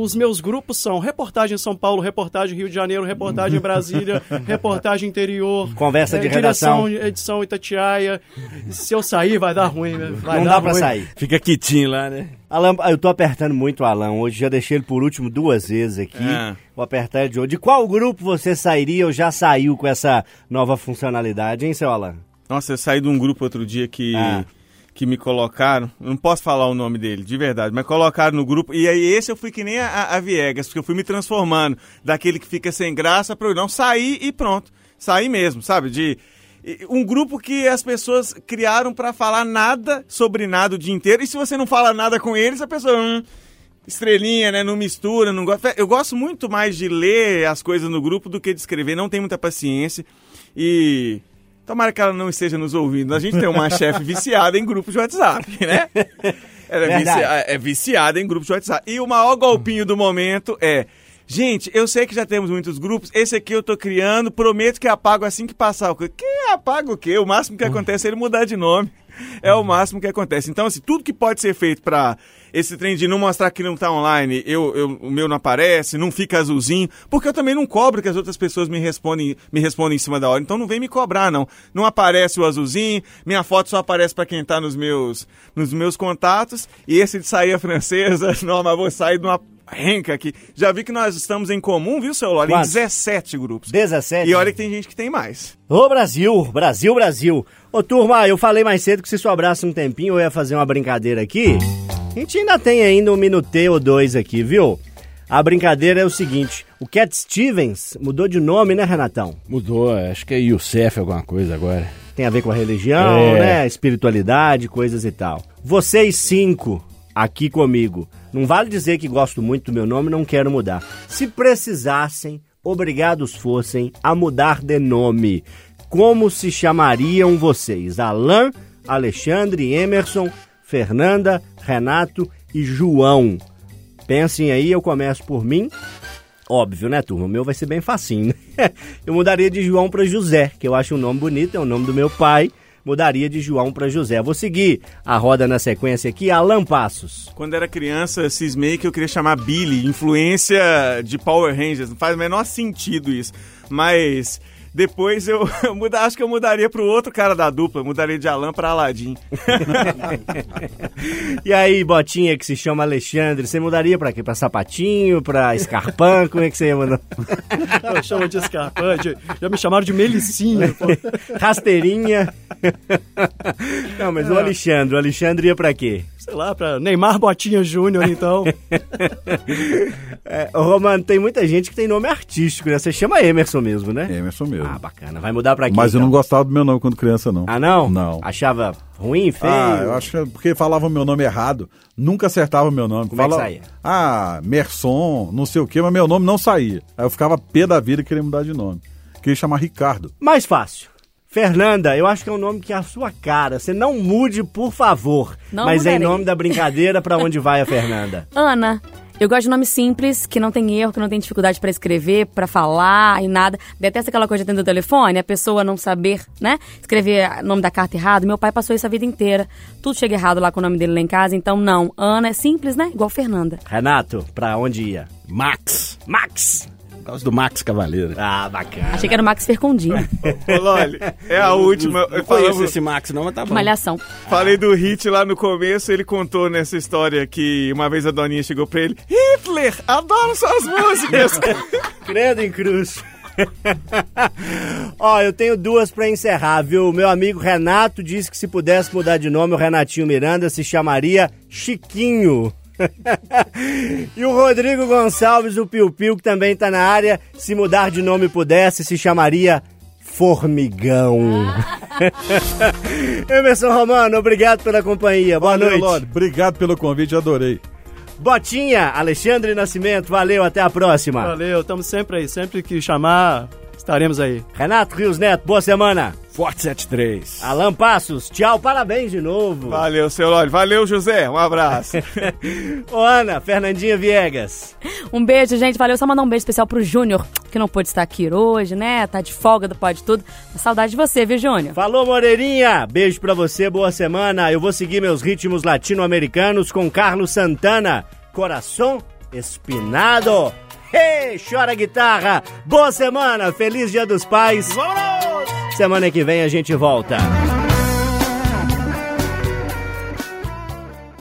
os meus grupos são reportagem São Paulo, reportagem Rio de Janeiro, reportagem Brasília, (laughs) reportagem interior, Conversa de direção, redação. edição Itatiaia. Se eu sair, vai dar ruim. né? Vai Não dar dá pra ruim. sair. Fica quitinho lá, né? Alan, eu tô apertando muito o Alan hoje, já deixei ele por último duas vezes aqui. É. Vou apertar ele de hoje. De qual grupo você sairia ou já saiu com essa nova funcionalidade, hein, seu Alan? Nossa, eu saí de um grupo outro dia que, Ah. Que me colocaram. Não posso falar o nome dele, de verdade, mas colocaram no grupo. E aí esse eu fui que nem a, a Viegas, porque eu fui me transformando daquele que fica sem graça para eu não sair e pronto. Sair mesmo, sabe? De um grupo que as pessoas criaram para falar nada sobre nada o dia inteiro. E se você não fala nada com eles, a pessoa. Hum, estrelinha, né? Não mistura, não gosta. Eu gosto muito mais de ler as coisas no grupo do que de escrever. Não tenho muita paciência. E. Tomara que ela não esteja nos ouvindo. A gente tem uma chefe viciada em grupos de WhatsApp, né? Ela é, vici- é viciada em grupos de WhatsApp. E o maior golpinho do momento é. Gente, eu sei que já temos muitos grupos. Esse aqui eu tô criando. Prometo que apago assim que passar. o? Que apaga o quê? O máximo que acontece é ele mudar de nome. É o máximo que acontece. Então, assim, tudo que pode ser feito pra esse trem de não mostrar que não tá online, eu, eu- o meu não aparece, não fica azulzinho, porque eu também não cobro que as outras pessoas me respondem, me respondem em cima da hora. Então não vem me cobrar, não. Não aparece o azulzinho, minha foto só aparece pra quem tá nos meus, nos meus contatos, e esse de sair a francesa, (laughs) não, mas vou sair de uma renca aqui. Já vi que nós estamos em comum, viu, seu Loli? Em Quantos? 17 grupos. 17? E olha que tem gente que tem mais. Ô Brasil, Brasil, Brasil. Ô turma, eu falei mais cedo que se sobrasse um tempinho eu ia fazer uma brincadeira aqui. A gente ainda tem ainda um minuteio ou dois aqui, viu? A brincadeira é o seguinte, o Cat Stevens mudou de nome, né, Renatão? Mudou, acho que é Youssef alguma coisa agora. Tem a ver com a religião, É. né? Espiritualidade, coisas e tal. Vocês cinco aqui comigo, não vale dizer que gosto muito do meu nome, não quero mudar. Se precisassem, obrigados fossem a mudar de nome, como se chamariam vocês? Alain, Alexandre, Emerson, Fernanda, Renato e João. Pensem aí, eu começo por mim. Óbvio, né, turma? O meu vai ser bem facinho, né? (laughs) Eu mudaria de João para José, que eu acho um nome bonito, é o nome do meu pai. Mudaria de João para José. Vou seguir a roda na sequência aqui. Alan Passos. Quando era criança, cismei que eu queria chamar Billy, influência de Power Rangers. Não faz o menor sentido isso. Mas depois eu, eu (laughs) muda, acho que eu mudaria pro outro cara da dupla, mudaria de Alan pra Aladim. (laughs) E aí, Botinha, que se chama Alexandre, você mudaria pra quê? Pra sapatinho, pra escarpão? Como é que você ia mandar? (laughs) Chama de escarpante. Já me chamaram de Melicinha. pô. Rasteirinha. Não, mas o Alexandre, o Alexandre ia pra quê? Sei lá, pra Neymar Botinha Júnior, então. É, Romano, tem muita gente que tem nome artístico, né? Você chama Emerson mesmo, né? Emerson mesmo. Ah, bacana. Vai mudar pra quê? Mas eu então? não gostava do meu nome quando criança, não. Ah, não? Não. Achava ruim, feio? Ah, eu acho que é porque falava o meu nome errado. Nunca acertava o meu nome. Como é que Fala- saía? Ah, Merson, não sei o quê, mas meu nome não saía. Aí eu ficava pé da vida e queria mudar de nome. Queria chamar Ricardo. Mais fácil. Fernanda, eu acho que é um nome que é a sua cara. Você não mude, por favor. Não Mas em mudarei. nome da brincadeira, pra onde vai a Fernanda? (laughs) Ana. Eu gosto de nome simples, que não tem erro, que não tem dificuldade pra escrever, pra falar e nada. Detesta aquela coisa dentro do telefone, a pessoa não saber, né? Escrever o nome da carta errado. Meu pai passou isso a vida inteira. Tudo chega errado lá com o nome dele lá em casa, então não. Ana é simples, né? Igual Fernanda. Renato, pra onde ia? Max. Max! Por causa do Max Cavaleiro. Ah, bacana. Achei que era o Max Fercondinho. (laughs) Ô, Loli, é a última. Não Eu conheço falava- esse Max não, mas tá bom. Malhação. Falei do Hit lá no começo, ele contou nessa história que uma vez a Doninha chegou pra ele: Hitler, adoro suas músicas! (laughs) Credo em cruz. (laughs) Ó, eu tenho duas pra encerrar, viu? Meu amigo Renato disse que se pudesse mudar de nome, o Renatinho Miranda se chamaria Chiquinho. E o Rodrigo Gonçalves, o Piu Piu, que também tá na área, se mudar de nome pudesse, se chamaria Formigão. (laughs) Emerson Romano, obrigado pela companhia. Boa Valeu, noite. Lorde. Obrigado pelo convite, adorei. Botinha, Alexandre Nascimento, valeu, até a próxima. Valeu, estamos sempre aí. Sempre que chamar, Estaremos aí. Renato Rios Neto, boa semana. Forte 73. Alan Passos, tchau, parabéns de novo. Valeu, seu Lólio. Valeu, José. Um abraço. (laughs) Ô, Ana, Fernandinha Viegas. Um beijo, gente. Valeu. Só mandar um beijo especial pro Júnior, que não pôde estar aqui hoje, né? Tá de folga do Pode Tudo. Saudade de você, viu, Júnior? Falou, Moreirinha. Beijo pra você, boa semana. Eu vou seguir meus ritmos latino-americanos com Carlos Santana. Coração espinado. Hey, chora guitarra. Boa semana, feliz Dia dos Pais. Semana que vem a gente volta.